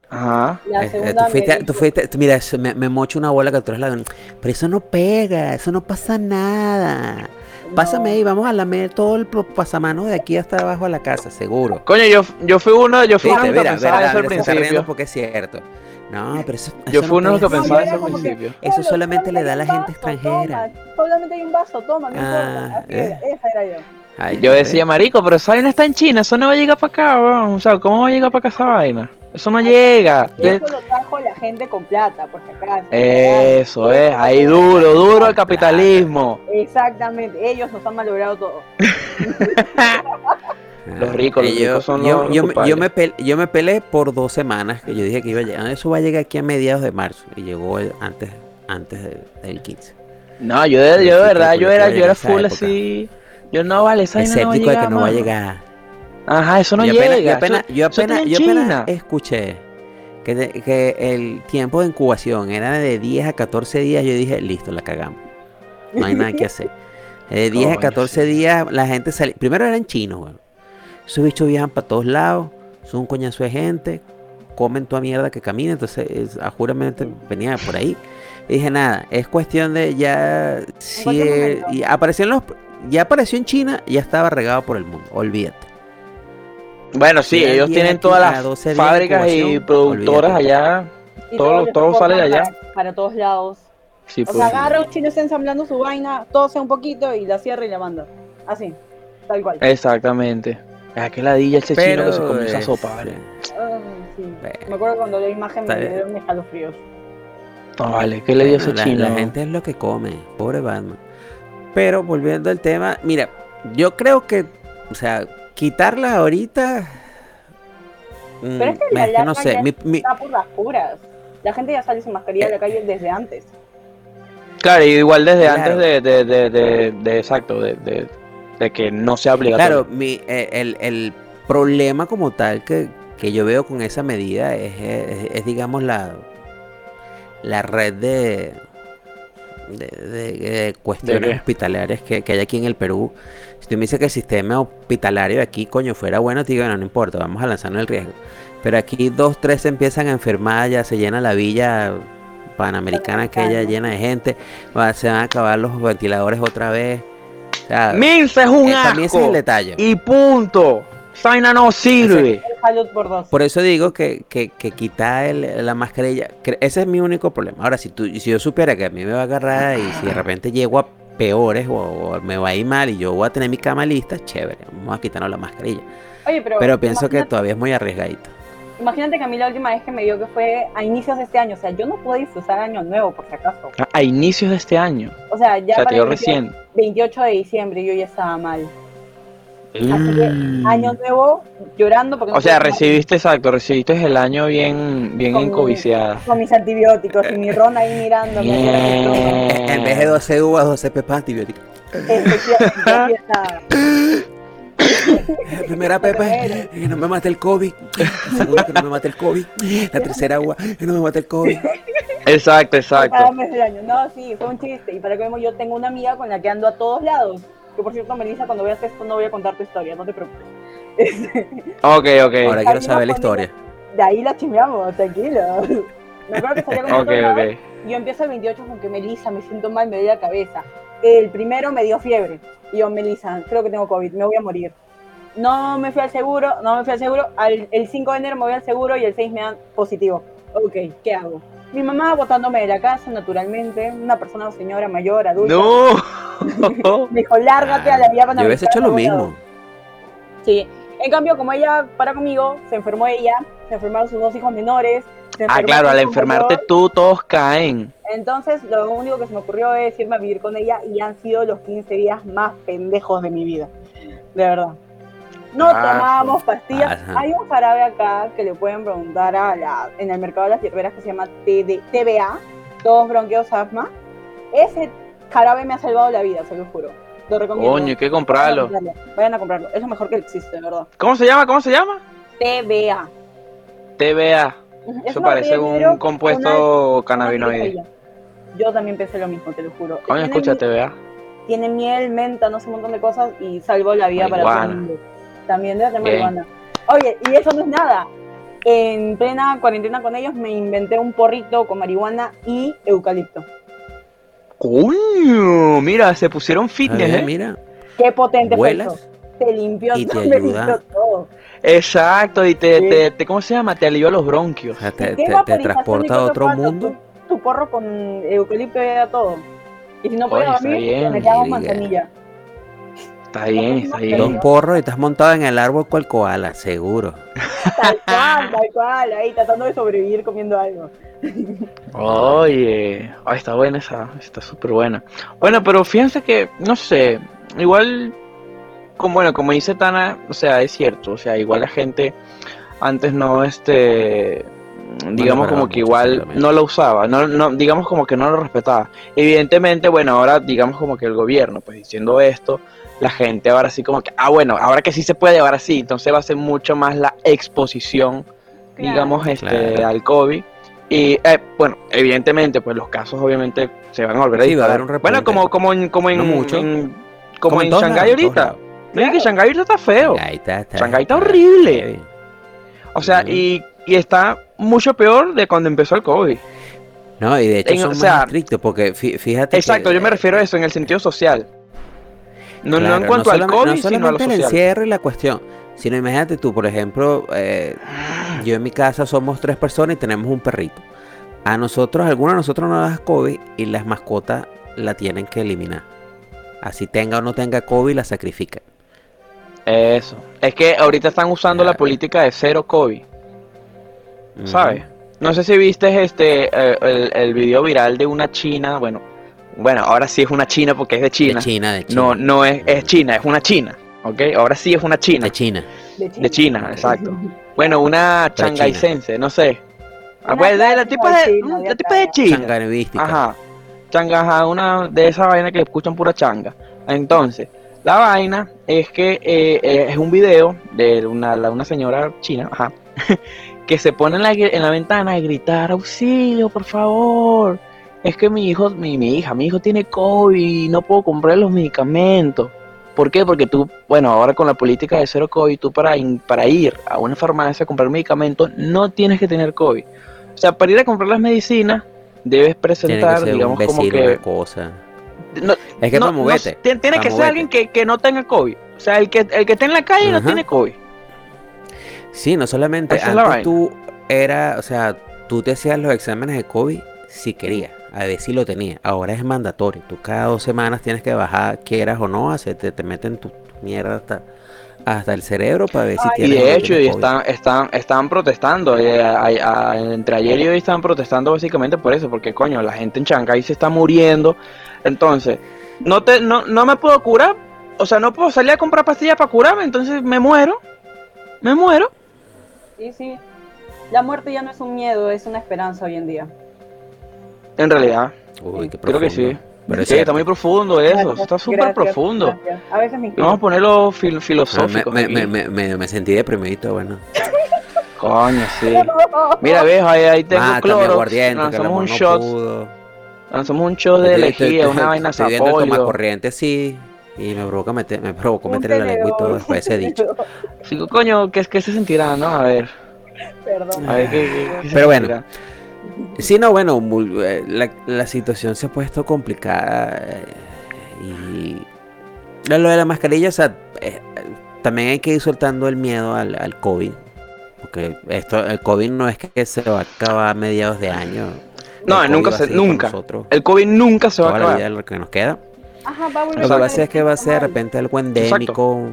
Ajá. La Eh, segunda tú fuiste, me tú fuiste- tú- mira, me, me mocho una bola que tú eres la Pero eso no pega, eso no pasa nada. no, Pásame ahí, vamos a lamer todo el pasamanos de aquí hasta abajo a la casa, seguro. Coño, yo, yo fui uno, yo fui uno Viste, de los que mira, al mira, porque es cierto. No, pero eso, Yo eso fui uno de los que No, pensaba eso al que, principio. Eso "Solo- solamente le da a la gente vaso, extranjera". toma, solamente hay un vaso, toma, no Ah, eh. era, esa era yo. Ay, Yo decía, marico, pero esa vaina está en China, eso no va a llegar para acá, weón. O sea, ¿cómo va a llegar para acá esa vaina? Eso no llega. Y eso lo trajo la gente con plata, por si acaso. Eso es, ahí duro, duro el capitalismo. Exactamente, ellos nos han malogrado todo. ve. Los ricos, los yo, ricos son yo, los yo, me- yo me pel- yo me peleé por dos semanas, que yo dije que iba a llegar. Eso va a llegar aquí a mediados de marzo. Y llegó el- antes, antes del, del 15. No, yo de, yo de Sí, verdad, yo era, yo era full época. así. Yo no vale, esa vaina no va a Escéptico de llegar. que no va a llegar. Ajá, eso no yo llega. apenas, yo apenas, yo apenas, yo escuché que, de- que el tiempo de incubación era de 10 a 14 días. Yo dije, listo, la cagamos. No hay nada que hacer. De 10 a Coño, 14 sí. días la gente salía. Primero eran chinos, weón. Esos bichos viajan para todos lados. Son un coñazo de gente. Comen toda mierda que camina. Entonces, es- a juramente venía por ahí. Y dije, nada, es cuestión de ya. Si, eh, y apareció en los. Ya apareció en China, ya estaba regado por el mundo. Olvídate. Bueno, sí, ellos 10 tienen todas las 12 días de fábricas y productoras olvídate. allá. Y Todo- todo sale de allá. Para, para todos lados. Sí, O pues. sea, agarra un chino, está ensamblando su vaina, tose un poquito y la cierra y la manda. Así, tal cual. Exactamente. Ah, que ladilla ese chino que se comió esa es- sopa, vale. Ah, sí. Me acuerdo cuando la imagen me bien. dieron escalofríos. No, vale, ¿qué le dio ese la, chino? la gente es lo que come, pobre Batman. Pero volviendo al tema, mira, yo creo que, o sea, quitarla ahorita. mm, Pero es que la es que no larga sé, ya mi- mi- Está por las puras. La gente ya sale sin mascarilla a la calle desde antes. Claro, igual desde Claro. antes de, de, de, de, de- exacto, de, de, que no sea obligatorio. claro, mi, eh, el, el problema como tal que, que yo veo con esa medida es, es- es, digamos, la, la red de, de, de- de cuestiones hospitalarias que, que hay aquí en el Perú. Si tú me dices que el sistema hospitalario de aquí, coño, fuera bueno, te digo, no, no importa, vamos a lanzarnos el riesgo. Pero aquí dos, tres se empiezan a enfermar, ya se llena la villa panamericana, que ya llena de gente, va- se van a acabar los ventiladores otra vez. Sea, Minsa es un eh, también ese es el asco. detalle. Y punto. Esa vaina no sirve. Por dos. Por eso digo que, que, que quitar el- la mascarilla, ese es mi único problema. Ahora, si, tú, si yo supiera que a mí me va a agarrar y si de repente llego a peores o, o me va a ir mal y yo voy a tener mi cama lista, chévere, vamos a quitarnos la mascarilla. Oye, pero, Pero pienso que todavía es muy arriesgadito. Imagínate que a mí la última vez que me dio que fue a inicios de este año. O sea, yo no puedo disfrutar año nuevo, por si acaso. A, a inicios de este año. O sea, ya o sea, para te dio el 28 recién. 28 de diciembre yo ya estaba mal. Así que Mm. año nuevo llorando porque no O sea, recibiste, exacto, recibiste el año bien, bien Con- encoviciada. con mis antibióticos y mi ron ahí mirándome. Bien. En vez de 12 uvas, 12 pepas antibióticas. Efectivamente. La primera pepa es que no me mate el COVID. La segunda que no me mate el COVID. La tercera agua que no me mate el COVID. Exacto, exacto. No, sí, fue un chiste. Y para que vemos, yo tengo una amiga con la que ando a todos lados. Que por cierto, Melissa, cuando veas esto no voy a contar tu historia, no te preocupes. Ok, ok. Ahora quiero saber la historia. De ahí la chismeamos, tranquilo. Me acuerdo que salía con Ok, otro lado, ok. y yo empiezo el 28 con que Melissa, me siento mal, me duele la cabeza. El primero me dio fiebre. Y yo, Melissa, creo que tengo COVID, me voy a morir. No me fui al seguro, no me fui al seguro. Al, el 5 de enero me voy al seguro y el 6 me dan positivo. Ok, ¿qué hago? Mi mamá botándome de la casa naturalmente, una persona, señora mayor, adulta. No. Me dijo, lárgate a la vía Yo hubiese hecho lo mismo. Sí. En cambio, como ella para conmigo, se enfermó ella, se enfermaron sus dos hijos menores. se Ah, claro, al enfermarte mayor. tú, todos caen. Entonces, lo único que se me ocurrió es irme a vivir con ella y han sido los 15 días más pendejos de mi vida. De verdad. No Ah, tomábamos pastillas. Ajá. Hay un jarabe acá que le pueden preguntar a la, en el mercado de las hierberas que se llama TBA, todos bronquios asma. Ese jarabe me ha salvado la vida, se lo juro. Lo recomiendo. Coño, que Vayan a comprarlo. Vayan a comprarlo. Es lo mejor que existe, de verdad. ¿Cómo se llama? ¿Cómo se llama? TBA. TBA. Es Eso una parece un compuesto una cannabinoide. Yo también pensé lo mismo, te lo juro. Coño, escucha TBA. tiene miel, menta, no sé, un montón de cosas y salvó la vida para todo el mundo. También de Bien. marihuana. Oye, y eso no es nada. En plena cuarentena con ellos me inventé un porrito con marihuana y eucalipto. Coño, mira, se pusieron fitness, ¿eh? Mira, Qué potente fue vuelas eso. Te limpió, y te me ayuda. limpió todo. Exacto, y te, Sí. te, te- ¿cómo se llama? Te alivió los bronquios. o sea, te, ¿Qué te- te vaporización y transporta a otro mundo. Tu, tu porro con eucalipto era todo. Y si no podías dormir, metíamos diga. manzanilla. Está bien, está Dos bien. porros y estás montado en el árbol cual koala, seguro. Tal cual, tal cual, ahí tratando de sobrevivir comiendo algo. Oye, ay, está buena esa, está súper buena. Bueno, pero fíjense que, no sé, igual, como, bueno, como dice Tana, o sea, es cierto, o sea, igual la gente antes no, este, digamos como que igual no lo usaba, no, no, digamos como que no lo respetaba. Evidentemente, bueno, ahora digamos como que el gobierno, pues diciendo esto, la gente ahora sí como que, ah, bueno, ahora que sí se puede, ahora sí, entonces va a ser mucho más la exposición Claro. digamos, este, Claro. al COVID. Y eh, bueno, evidentemente, pues los casos obviamente se van a volver a Sí, va a haber un Bueno, como, como en, como en, No mucho. en- como en Shanghái ahorita. No, es que Shanghái ahorita está feo. Shanghái está, está- Shanghái está horrible. O sea, y, y está mucho peor de cuando empezó el COVID. No, y de hecho En- son o más estrictos porque fí- fíjate Exacto, que, yo me refiero a eso en el sentido social. No, no en cuanto al solamente- COVID, no sino a lo solamente el encierro y la cuestión, sino imagínate tú, por ejemplo, eh, yo en mi casa somos tres personas y tenemos un perrito. A nosotros, algunos de nosotros no das COVID y las mascotas la tienen que eliminar. Así tenga o no tenga COVID, la sacrifican. Eso. Es que ahorita están usando la política de cero COVID. ¿sabes? No sé si viste este eh, el, el video viral de una china, bueno, bueno, ahora sí es una china porque es de De China. China, de China. No, no es, es China, es una china, ¿ok? Ahora sí es una china. De China. De China, exacto. Bueno, una Pero changaicense, no sé. Ah, Una pues, de la tipa de de, China, la tipa de. China. Ajá. Changa, ajá, una de esas vainas que escuchan pura changa. Entonces, la vaina es que eh, eh, es un video de una, la- una señora china, ajá, que se pone en la, en la ventana a gritar, auxilio, por favor. Es que mi hijo, mi, mi hija, mi hijo tiene COVID y no puedo comprar los medicamentos. ¿Por qué? Porque tú, bueno, ahora con la política de cero COVID, tú para, in- para ir a una farmacia a comprar medicamentos no tienes que tener COVID. O sea, para ir a comprar las medicinas debes Tiene que presentar, ser un digamos, como vecino, que... cosa. No, Es que no, no, vete. tiene, que ser alguien que, que no tenga COVID. O sea, el que, el que esté en la calle no tiene COVID. Sí, no solamente Esa antes tú era, o sea, tú te hacías los exámenes de COVID si querías, a ver si lo tenías. Ahora es mandatorio. Tú cada dos semanas tienes que bajar, quieras o no, hacerte, te meten tu mierda hasta, hasta el cerebro para ver si Ay, Y tienes o de hecho, y están, están, están protestando. eh, a- a- entre ayer y hoy están protestando básicamente por eso, porque coño, la gente en Shanghái se está muriendo. Entonces, no, te, no, no me puedo curar. O sea, no puedo salir a comprar pastillas para curarme, entonces me muero. Me muero. Sí, sí. La muerte ya no es un miedo, es una esperanza hoy en día. En realidad, Uy, qué creo que profundo. sí. Pero es Sí, está muy profundo eso. Gracias, está súper profundo. gracias. A veces me Vamos a ponerlo fil- Ah, filosófico. me, me, me, me, me sentí deprimidito, bueno. Coño, sí. Mira, ves, ahí, ahí tengo Mátame, cloro. Lanzamos un no shot. pudo. Lanzamos un shot de Estoy- estoy- lejía, estoy- una vaina estoy viendo el zapolio. corriente así y me provoca meter, me provocó meterle la lengua y todo después de ese dicho. Digo, coño, ¿qué, ¿qué se sentirá, no? A ver, Perdón. a ver qué, qué- qué se Pero bueno. Sí, no, bueno, muy- eh, la, la situación se ha puesto complicada eh, y lo de la mascarilla, o sea, eh, también hay que ir soltando el miedo al, al COVID, porque esto, el COVID no es que se va a acabar a mediados de año, No, el nunca se- nunca. El COVID nunca se va a la acabar. vida lo que nos queda. Ajá, va a volver Lo que a va a ser ser es que va a ser de repente algo endémico,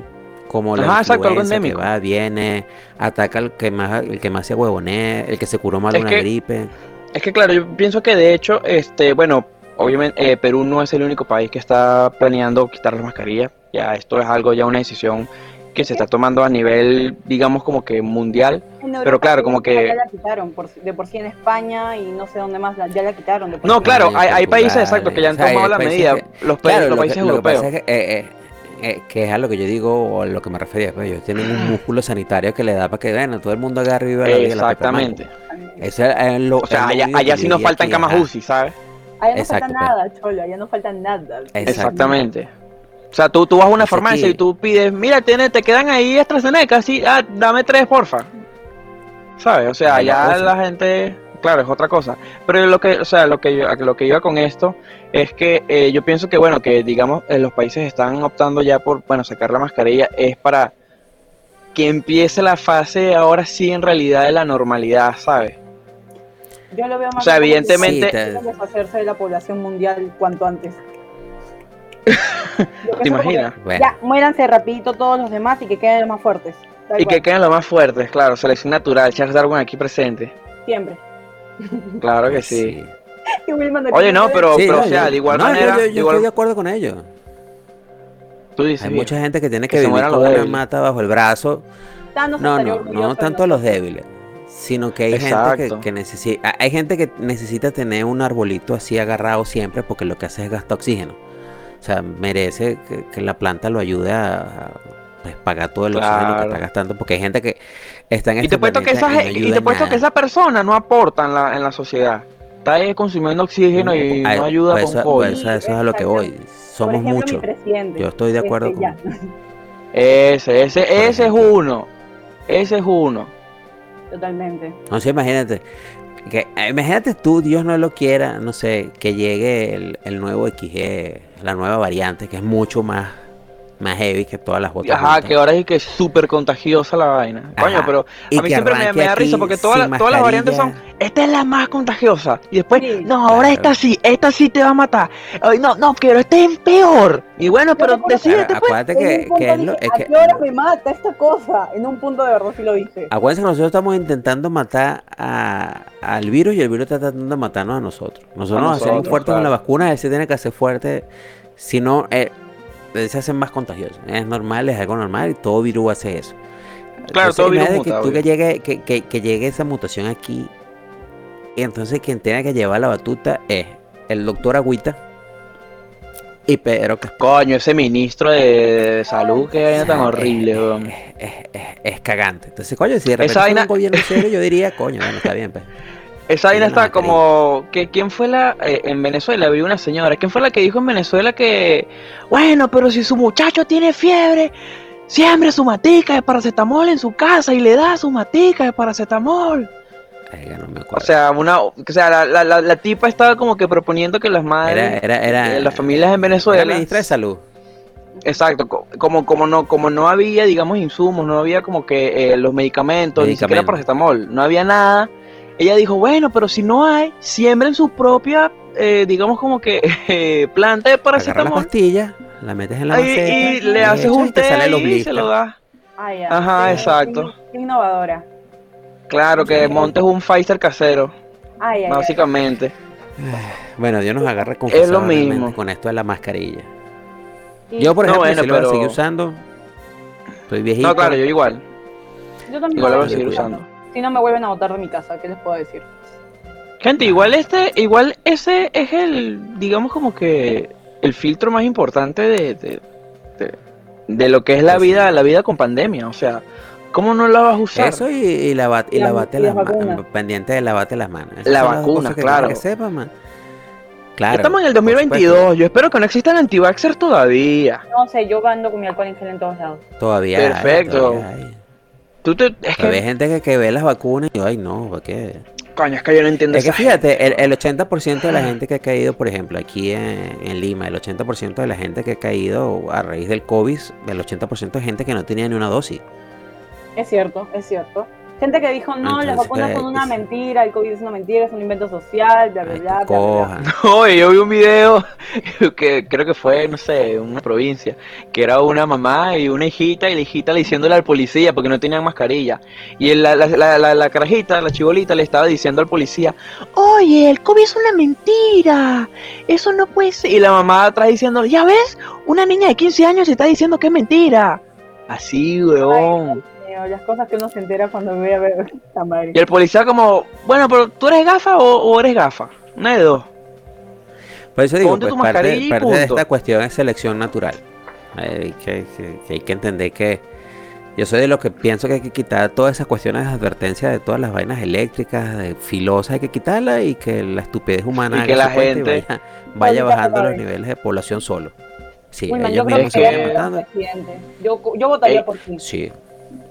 como la Ajá, exacto, algo influenza que endémico. va, viene, ataca al que más, el que más se huevonee, el que se curó mal de Es una que- gripe. Es que claro, yo pienso que de hecho, este, bueno, obviamente eh, Perú no es el único país que está planeando quitar las mascarillas. Ya esto es algo, ya una decisión que se está tomando a nivel, digamos, como que mundial. Pero claro, como que- Ya la quitaron, por, de por sí en España y no sé dónde más, la- ya la quitaron. De por No, sí. claro, en hay, hay países exactos que ya han o sea, hay tomado la medida. que- los, pa- Claro, los lo que- países lo que europeos. pasa es que, eh, eh, eh, que es a lo que yo digo o a lo que me refería. Pues ellos tienen un músculo sanitario que le da para que bueno, todo el mundo agarre y viva la vida. la Exactamente. Eso es, lo, O sea, allá, allá que sí yo nos faltan camas UCI, ¿sabes? Allá no Exacto, falta pues. nada, cholo, allá no falta nada. Exactamente. O sea, tú, tú vas a una Así farmacia que- y tú pides, mira, tiene, te quedan ahí AstraZeneca, sí, ah, dame tres, porfa. ¿Sabes? O sea, cosa. la gente, claro, es otra cosa. Pero lo que, o sea, lo que yo, a lo que iba con esto es que eh, yo pienso que, bueno, que digamos, eh, los países están optando ya por, bueno, sacar la mascarilla, es para que empiece la fase ahora sí en realidad de la normalidad, ¿sabes? Yo lo veo más O sea, que evidentemente- Sí, te- quieren deshacerse de la población mundial cuanto antes. Como imaginas? que Bueno. Ya, muéranse rapidito todos los demás y que queden los más fuertes. Y que queden los más fuertes, claro, selección natural, Charles Darwin aquí presente. Siempre. Claro que sí. Y Oye, no, pero, Sí, pero no, o sea, yo- de igual no, yo- manera, yo, yo de igual- estoy de acuerdo con ellos. tú dices, Hay mucha gente que tiene Que que, vivir con una mata bajo el brazo. No, no, no de tanto los débiles, sino que hay gente que, que necesita, hay gente que necesita tener un arbolito así agarrado siempre porque lo que hace es gastar oxígeno. O sea, merece que, que la planta lo ayude a, a, pues, pagar todo el oxígeno que está gastando porque hay gente que está en Y este te puesto que esa, y no y te puesto que esa persona no aporta en la, en la sociedad. Está ahí consumiendo oxígeno y Ay, no ayuda pues con eso, pues eso- eso es a lo que voy. Somos ejemplo, muchos. Yo estoy de acuerdo Este, con- Ese, ese, ese es uno. Ese es uno. Totalmente. No sé, imagínate. Que, eh, imagínate tú, Dios no lo quiera, no sé, que llegue el, el nuevo XG, la nueva variante, que es mucho más, más heavy que todas las otras. Ajá, juntas. que ahora es que es súper contagiosa la vaina. Coño, pero Y a mí que siempre me, da risa porque todas, las- todas las variantes son, esta es la más contagiosa. Y después, Sí, no, ahora claro. esta sí, esta sí te va a matar. Ay, no, no, pero esta es peor. Y bueno, pero decídete Claro, pues. acuérdate que, que es lo, es ¿A que, qué hora me mata esta cosa? En un punto de verdad sí lo dije. acuérdense que nosotros estamos intentando matar a- al virus y el virus está tratando de matarnos a nosotros. Nosotros A nos hacemos nosotros, fuertes con la vacuna, él se tiene que hacer fuerte, si no, eh, se hacen más contagiosos. Es normal, es algo normal y todo virus hace eso. Claro, todo virus imagínate que muta, tú que llegue, que, que- que llegue esa mutación aquí y entonces quien tenga que llevar la batuta es el doctor Agüita y Pedro Castillo. Coño, ese ministro de, salud que vaina tan horrible, es, es, es- es- cagante. Entonces, coño, si de repente Esa vaina- un gobierno serio, yo diría, coño, bueno, está bien, pues. Esa vaina está como que quién fue la eh, en Venezuela vi una señora, ¿quién fue la que dijo en Venezuela que bueno, pero si su muchacho tiene fiebre, siembre su matica de paracetamol en su casa y le da su matica de paracetamol. Ay, no me O sea, una o sea, la, la, la, la tipa estaba como que proponiendo que las madres era, era, eh, las familias en Venezuela ministra de salud. Exacto, co- como, como no, como no había, digamos, insumos, no había como que eh, los medicamentos, ni siquiera paracetamol, no había nada. Ella dijo, bueno, pero si no hay, siembren su propia, eh, digamos, como que eh, planta de Agarra la paracetamol pastilla, la metes en la ahí, maceta, y le haces un té sale ahí los y se lo das. Ah. Ajá, Sí, exacto. innovadora. Claro, que Sí. montes un Pfizer casero, ay. básicamente. Bueno, Dios nos agarra con Es lo mismo. con esto de la mascarilla. Yo, por No, ejemplo, bueno, sí lo voy a seguir usando. Estoy viejito. No, claro, yo igual. yo también Igual lo voy a seguir usando. Si no me vuelven a botar de mi casa, ¿qué les puedo decir? Gente, igual este, igual ese es el, digamos como que el filtro más importante de, de, de- de lo que es la Pues sí. vida, la vida con pandemia. O sea, ¿cómo no la vas a usar? Eso y, y, lava- y Y las- lavate las las manos. Pendiente de lavate las manos. Esas La vacuna, que claro. Que sepa, man. Claro. Estamos en el por 2022. supuesto, Yo espero que no existan antivaxxers todavía. No sé, yo ando con mi alcohol en gel en todos lados. Todavía. hay, Perfecto. todavía hay. Tú te, es Todavía hay que, gente que, que ve las vacunas y, ay, no, ¿para qué? coño, es que yo no entiendo Es que fíjate, el, el 80% de la gente que ha caído, por ejemplo, aquí en, en Lima, el 80% de la gente que ha caído a raíz del COVID, el 80% es gente que no tenía ni una dosis. Es cierto, es cierto. Gente que dijo, no, las vacunas son eh, una es- mentira, el COVID es una mentira, es un invento social, bla, bla, Ay, bla. Oye, yo vi un video que creo que fue, no sé, en una provincia, que era una mamá y una hijita y la hijita le diciéndole al policía porque no tenían mascarilla. Y la, la, la, la, la carajita, la chibolita, le estaba diciendo al policía, oye, el COVID es una mentira, eso no puede ser. Y la mamá atrás diciéndole, ya ves, una niña de 15 años está diciendo que es mentira. Así, weón. Mío, Las cosas que uno se entera cuando ve a ver esta madre. Y el policía como, bueno, pero tú eres gafa o, o eres gafa. Una de dos. Por eso digo, pues, parte, parte de esta cuestión es selección natural. Eh, que, que- que hay que entender que yo soy de los que pienso que hay que quitar todas esas cuestiones de advertencia de todas las vainas eléctricas, de filosas, hay que quitarlas y que la estupidez humana Y que la gente- vaya, bajando los niveles de población solo. Sí, Uy, ellos mismos se vayan matando. Yo, yo votaría Ey. por ti. Sí,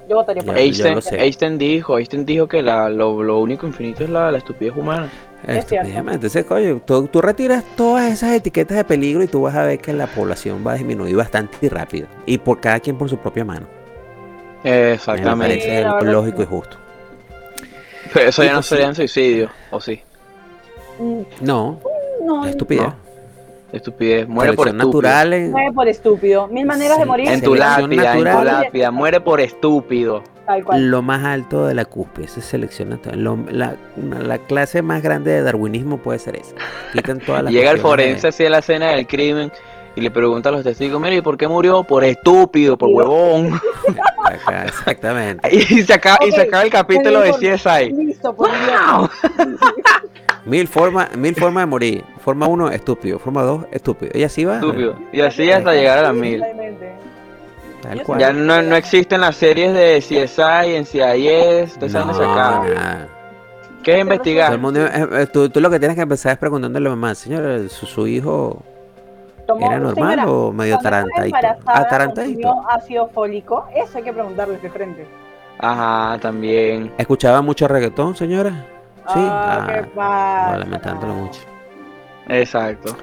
Yo votaría por. Einstein. Einstein dijo, Einstein dijo que la, lo, lo único infinito es la, la estupidez humana. Es estupidez. Entonces, coño, tú, tú retiras todas esas etiquetas de peligro y tú vas a ver que la población va a disminuir bastante y rápido. Y por cada quien por su propia mano. Me Exactamente. parece Sí, lógico que y justo. Pero eso Y ya no pues sería un suicidio, ¿o sí? Mm, No, No, es estupidez. No. Estupidez. Muere por estúpido. natural en- muere por estúpido. Mil maneras de morir. En tu lápida, en tu lápida. Muere por estúpido. Tal cual. lo más alto de la cúspide. Esa es selección natural. Lo- la, una- la clase más grande de darwinismo puede ser esa. Quitan todas las Llega el forense hacia la escena del crimen y le pregunta a los testigos, mira, ¿y por qué murió? Por estúpido, por huevón. Acá, exactamente. y, se acaba, y se acaba el capítulo de CSI. Listo, por ¡Wow! Mil formas mil formas de morir. Forma uno, estúpido. Forma dos, estúpido. Y así va. Estúpido. Y así hasta llegar a las mil. Tal cual. Ya no, no existen las series de CSI, en CIS, ustedes No, se acaban. ¿Qué es Todo investigar? el mundo- eh, eh, tú, tú lo que tienes que empezar es preguntándole a la mamá, señor, ¿su, su hijo Tomó- era normal señora, o medio atarantadito? Atarantadito. consumió ácido fólico. Eso hay que preguntarles de frente. Ajá, también. ¿Escuchaba mucho reggaetón, señora? Sí. Ah, Ah, qué pasa. no, lamentándolo mucho. Exacto.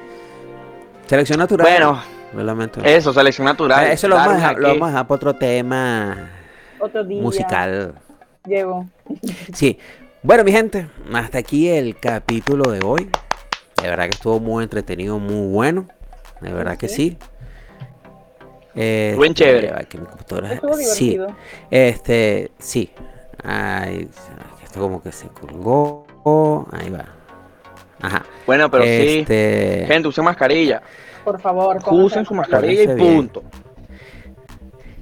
Selección natural. Bueno, Lo lamento. eso, selección natural. Eh, eso lo vamos, a lo vamos a dejar para otro tema Otro día. musical. Llego. Sí. Bueno, mi gente, hasta aquí el capítulo de hoy. De verdad que estuvo muy entretenido, muy bueno. De verdad que sí. Eh, Buen chévere. ya va, que mi computadora- Sí, este, sí. Ay, esto como que se colgó. Ahí va. Ajá. Bueno, pero sí. este, Gente, usen mascarilla. Por favor. Usen su mascarilla y punto.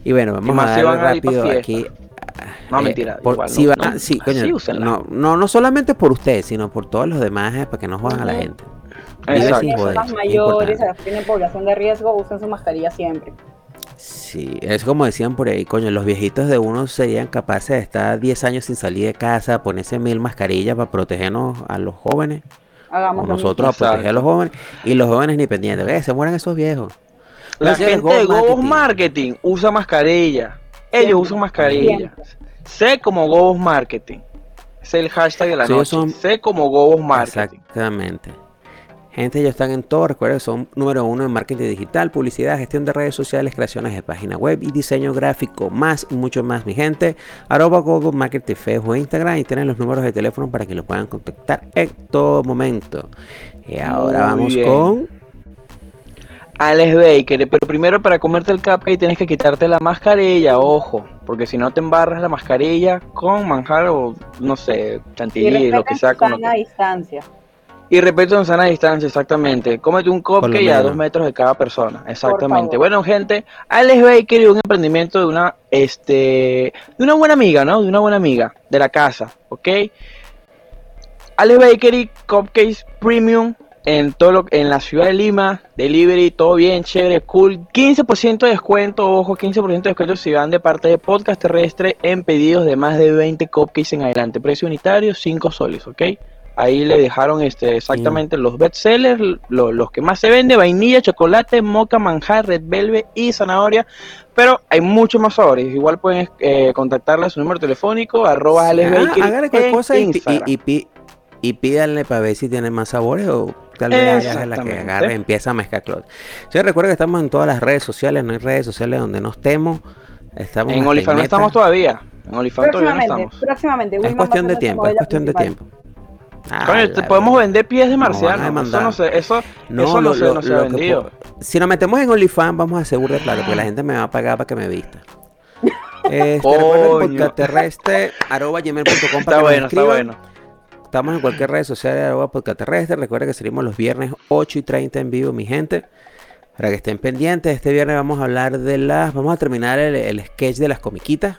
Y bueno, vamos más a pa' rápido aquí. No, Eh, mentira. por- igual, si no, van- no, sí, coño, no, no, no solamente por ustedes, sino por todos los demás, eh, para que no jodan a la gente. Joder, Personas es mayores, las que tienen población de riesgo, usen su mascarilla siempre. Sí, es como decían por ahí, coño, los viejitos de uno serían capaces de estar 10 años sin salir de casa, ponerse mil mascarillas para protegernos a los jóvenes, Hagamos nosotros a Exacto. proteger a los jóvenes, y los jóvenes ni pendientes, ve, se mueren esos viejos. La gente de Go Gobos Marketing. Marketing usa mascarilla. Ellos Siempre. usan mascarilla. Sé como Gobos Marketing. Es el hashtag de la Sí, noche. son- Sé como Gobos Marketing. Exactamente. Gente, ellos están en todo. Recuerden, son número uno en marketing digital, publicidad, gestión de redes sociales, creaciones de página web y diseño gráfico. Más y mucho más, mi gente. Arroba Google Marketing Facebook e Instagram y tienen los números de teléfono para que lo puedan contactar en todo momento. Y ahora Muy vamos bien. con. Alex Baker, pero primero para comerte el cupcake tienes que quitarte la mascarilla, ojo, porque si no te embarras la mascarilla con manjar o no sé, Y chantilly, lo que sea. Con lo que- distancia. Y respeto en sana distancia, exactamente. Cómete un cupcake a dos metros de cada persona, exactamente. Bueno, gente, Alex Baker y un emprendimiento de una, este, de una buena amiga, ¿no? De una buena amiga de la casa, ¿ok? Alex Bakery Cupcakes Premium en todo lo, en la ciudad de Lima, delivery, todo bien, chévere, cool. 15% de descuento, ojo, 15% de descuento si van de parte de Podcast Terrestre en pedidos de más de 20 cupcakes en adelante. Precio unitario, 5 soles, ¿ok? Ahí le dejaron este exactamente los bestsellers, lo- los que más se vende, vainilla, chocolate, moca, manjar, red velvet y zanahoria. Pero hay muchos más sabores. Igual pueden eh, contactarle a su número telefónico, arroba Alex Ah, Bakery hágale cualquier en cosa y, y, y, pídanle para ver si tiene más sabores o tal vez es la que agarre empieza a mezclar clot. Sí, recuerda que estamos en todas las redes sociales, no hay redes sociales donde no estemos. Estamos En OnlyFans no estamos todavía. En OnlyFans todavía no Próximamente, estamos. próximamente. Es cuestión de tiempo, es cuestión de tiempo. Ah, Coño, te podemos vender pies de marciano. Eso demandar. no sé, eso, No, eso no lo- se, lo- no se ha lo vendido. si nos metemos en OnlyFans, vamos a asegurar, claro, porque la gente me va a pagar para que me vista. Este, arroba gmail.com Está bueno, está bueno. Estamos en cualquier red social de arroba podcast terrestre. Recuerden que salimos los viernes 8 y 30 en vivo, mi gente. Para que estén pendientes, este viernes vamos a hablar de las. Vamos a terminar el, el sketch de las comiquitas.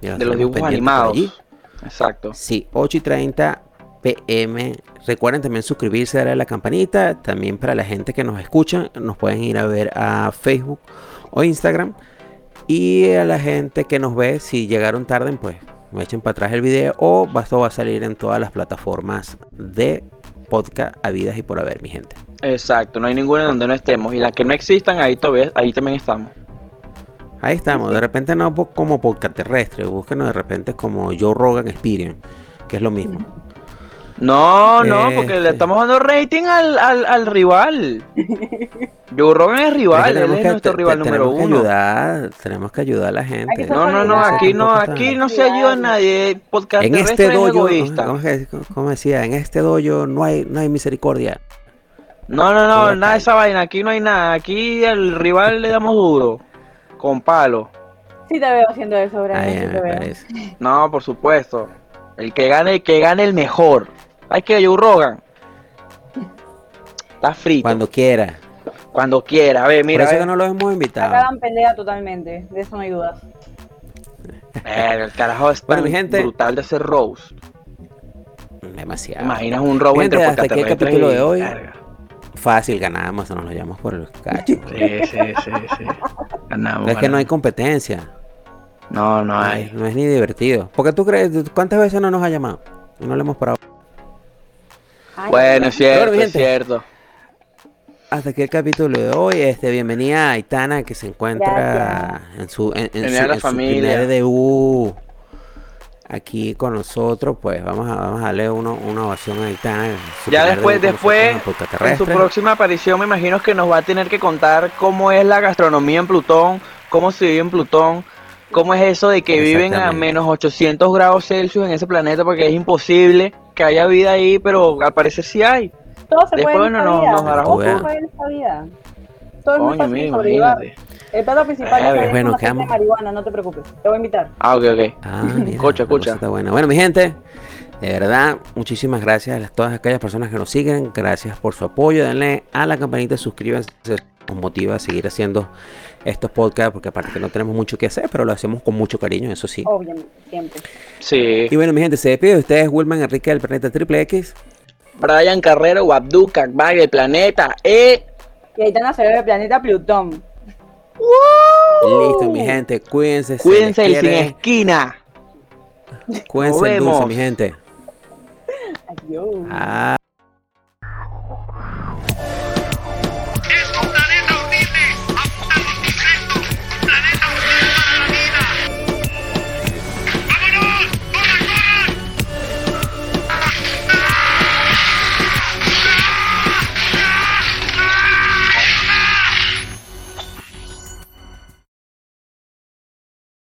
De los dibujos animados. Exacto. Sí, 8 y 30 pm. Recuerden también suscribirse, darle a la campanita. También para la gente que nos escucha, nos pueden ir a ver a Facebook o Instagram. Y a la gente que nos ve, si llegaron tarde, pues me echen para atrás el video. O esto va a salir en todas las plataformas de podcast habidas y por haber, mi gente. Exacto, no hay ninguna donde no estemos. Y las que no existan, ahí todavía, ahí también estamos. Ahí estamos. De repente no como podcast terrestre. Búsquenos de repente como Joe Rogan Experience, que es lo mismo. No, no, porque le Este. estamos dando rating al, al, al rival. Joe Rogan es es rival, que él tenemos es que- nuestro te- rival te- número tenemos que uno. ayudar, tenemos que ayudar a la gente. Que No, no, no, aquí no, aquí no se ayuda a nadie. Podcast en este es dojo, egoísta. ¿cómo, que- cómo decía? En este dojo no hay, no hay misericordia. No, no, no, nada de esa vaina, aquí no hay nada. Aquí al rival le damos duro. Con palo. Sí te veo haciendo eso, Brian. Ay, sí me te veo. parece. No, por supuesto. El que gane, el que gane el mejor. ¿Sabes qué, Joe Rogan? Está frito. Cuando, Cuando quiera. quiera. A ver, Por mira. eso a ver. que no lo hemos invitado. Acá dan pelea totalmente, de eso no hay dudas. El carajo es tan gente. brutal de hacer roast. Demasiado. ¿Te imaginas un roast Mi entre gente, hasta aquí el capítulo y- de hoy. Fácil, ganamos, nos lo llevamos por el cacho. Sí, sí, sí, sí. Ganamos. es que no hay competencia. No, no No hay. es, no es ni divertido. ¿Por qué tú crees? ¿Cuántas veces no nos ha llamado? Y no le hemos parado. Ay, Bueno, es cierto, es cierto. Hasta aquí el capítulo de hoy. Este, bienvenida a Aitana que se encuentra Gracias. en su, en, en su, la en su familia. primer debut aquí con nosotros. Pues vamos a, vamos a darle uno- una ovación a Aitana. su Ya después, después, en su próxima aparición me imagino que nos va a tener que contar cómo es la gastronomía en Plutón, cómo se vive en Plutón, cómo es eso de que viven a menos 800 grados Celsius en ese planeta porque es imposible que haya vida ahí, pero al parecer sí hay. Todo se Después, puede en bueno, esta nos- vida. nos dará Todo jugo. se puede en esta vida. Todo es muy Coño, fácil. El plato principal A es bueno, quedamos- de marihuana, no te preocupes. Te voy a invitar. Ah, ok, ok. Ah, mira, Escucha, escucha. está buena. Bueno, mi gente, de verdad, muchísimas gracias a todas aquellas personas que nos siguen. Gracias por su apoyo. Denle a la campanita, suscríbanse. Nos motiva a seguir haciendo estos podcasts porque aparte que no tenemos mucho que hacer, pero lo hacemos con mucho cariño, eso sí. Obviamente, siempre. Sí. Y bueno, mi gente, se despide de ustedes, Wilman Enrique del Planeta Triple X. Brian Carrero, Wabdu, Kakbag, el planeta, eh. Y Aitana ve del planeta Plutón. Listo, mi gente, cuídense. se Cuídense el sin esquina. Cuídense el dulce, mi gente. Adiós. Ah.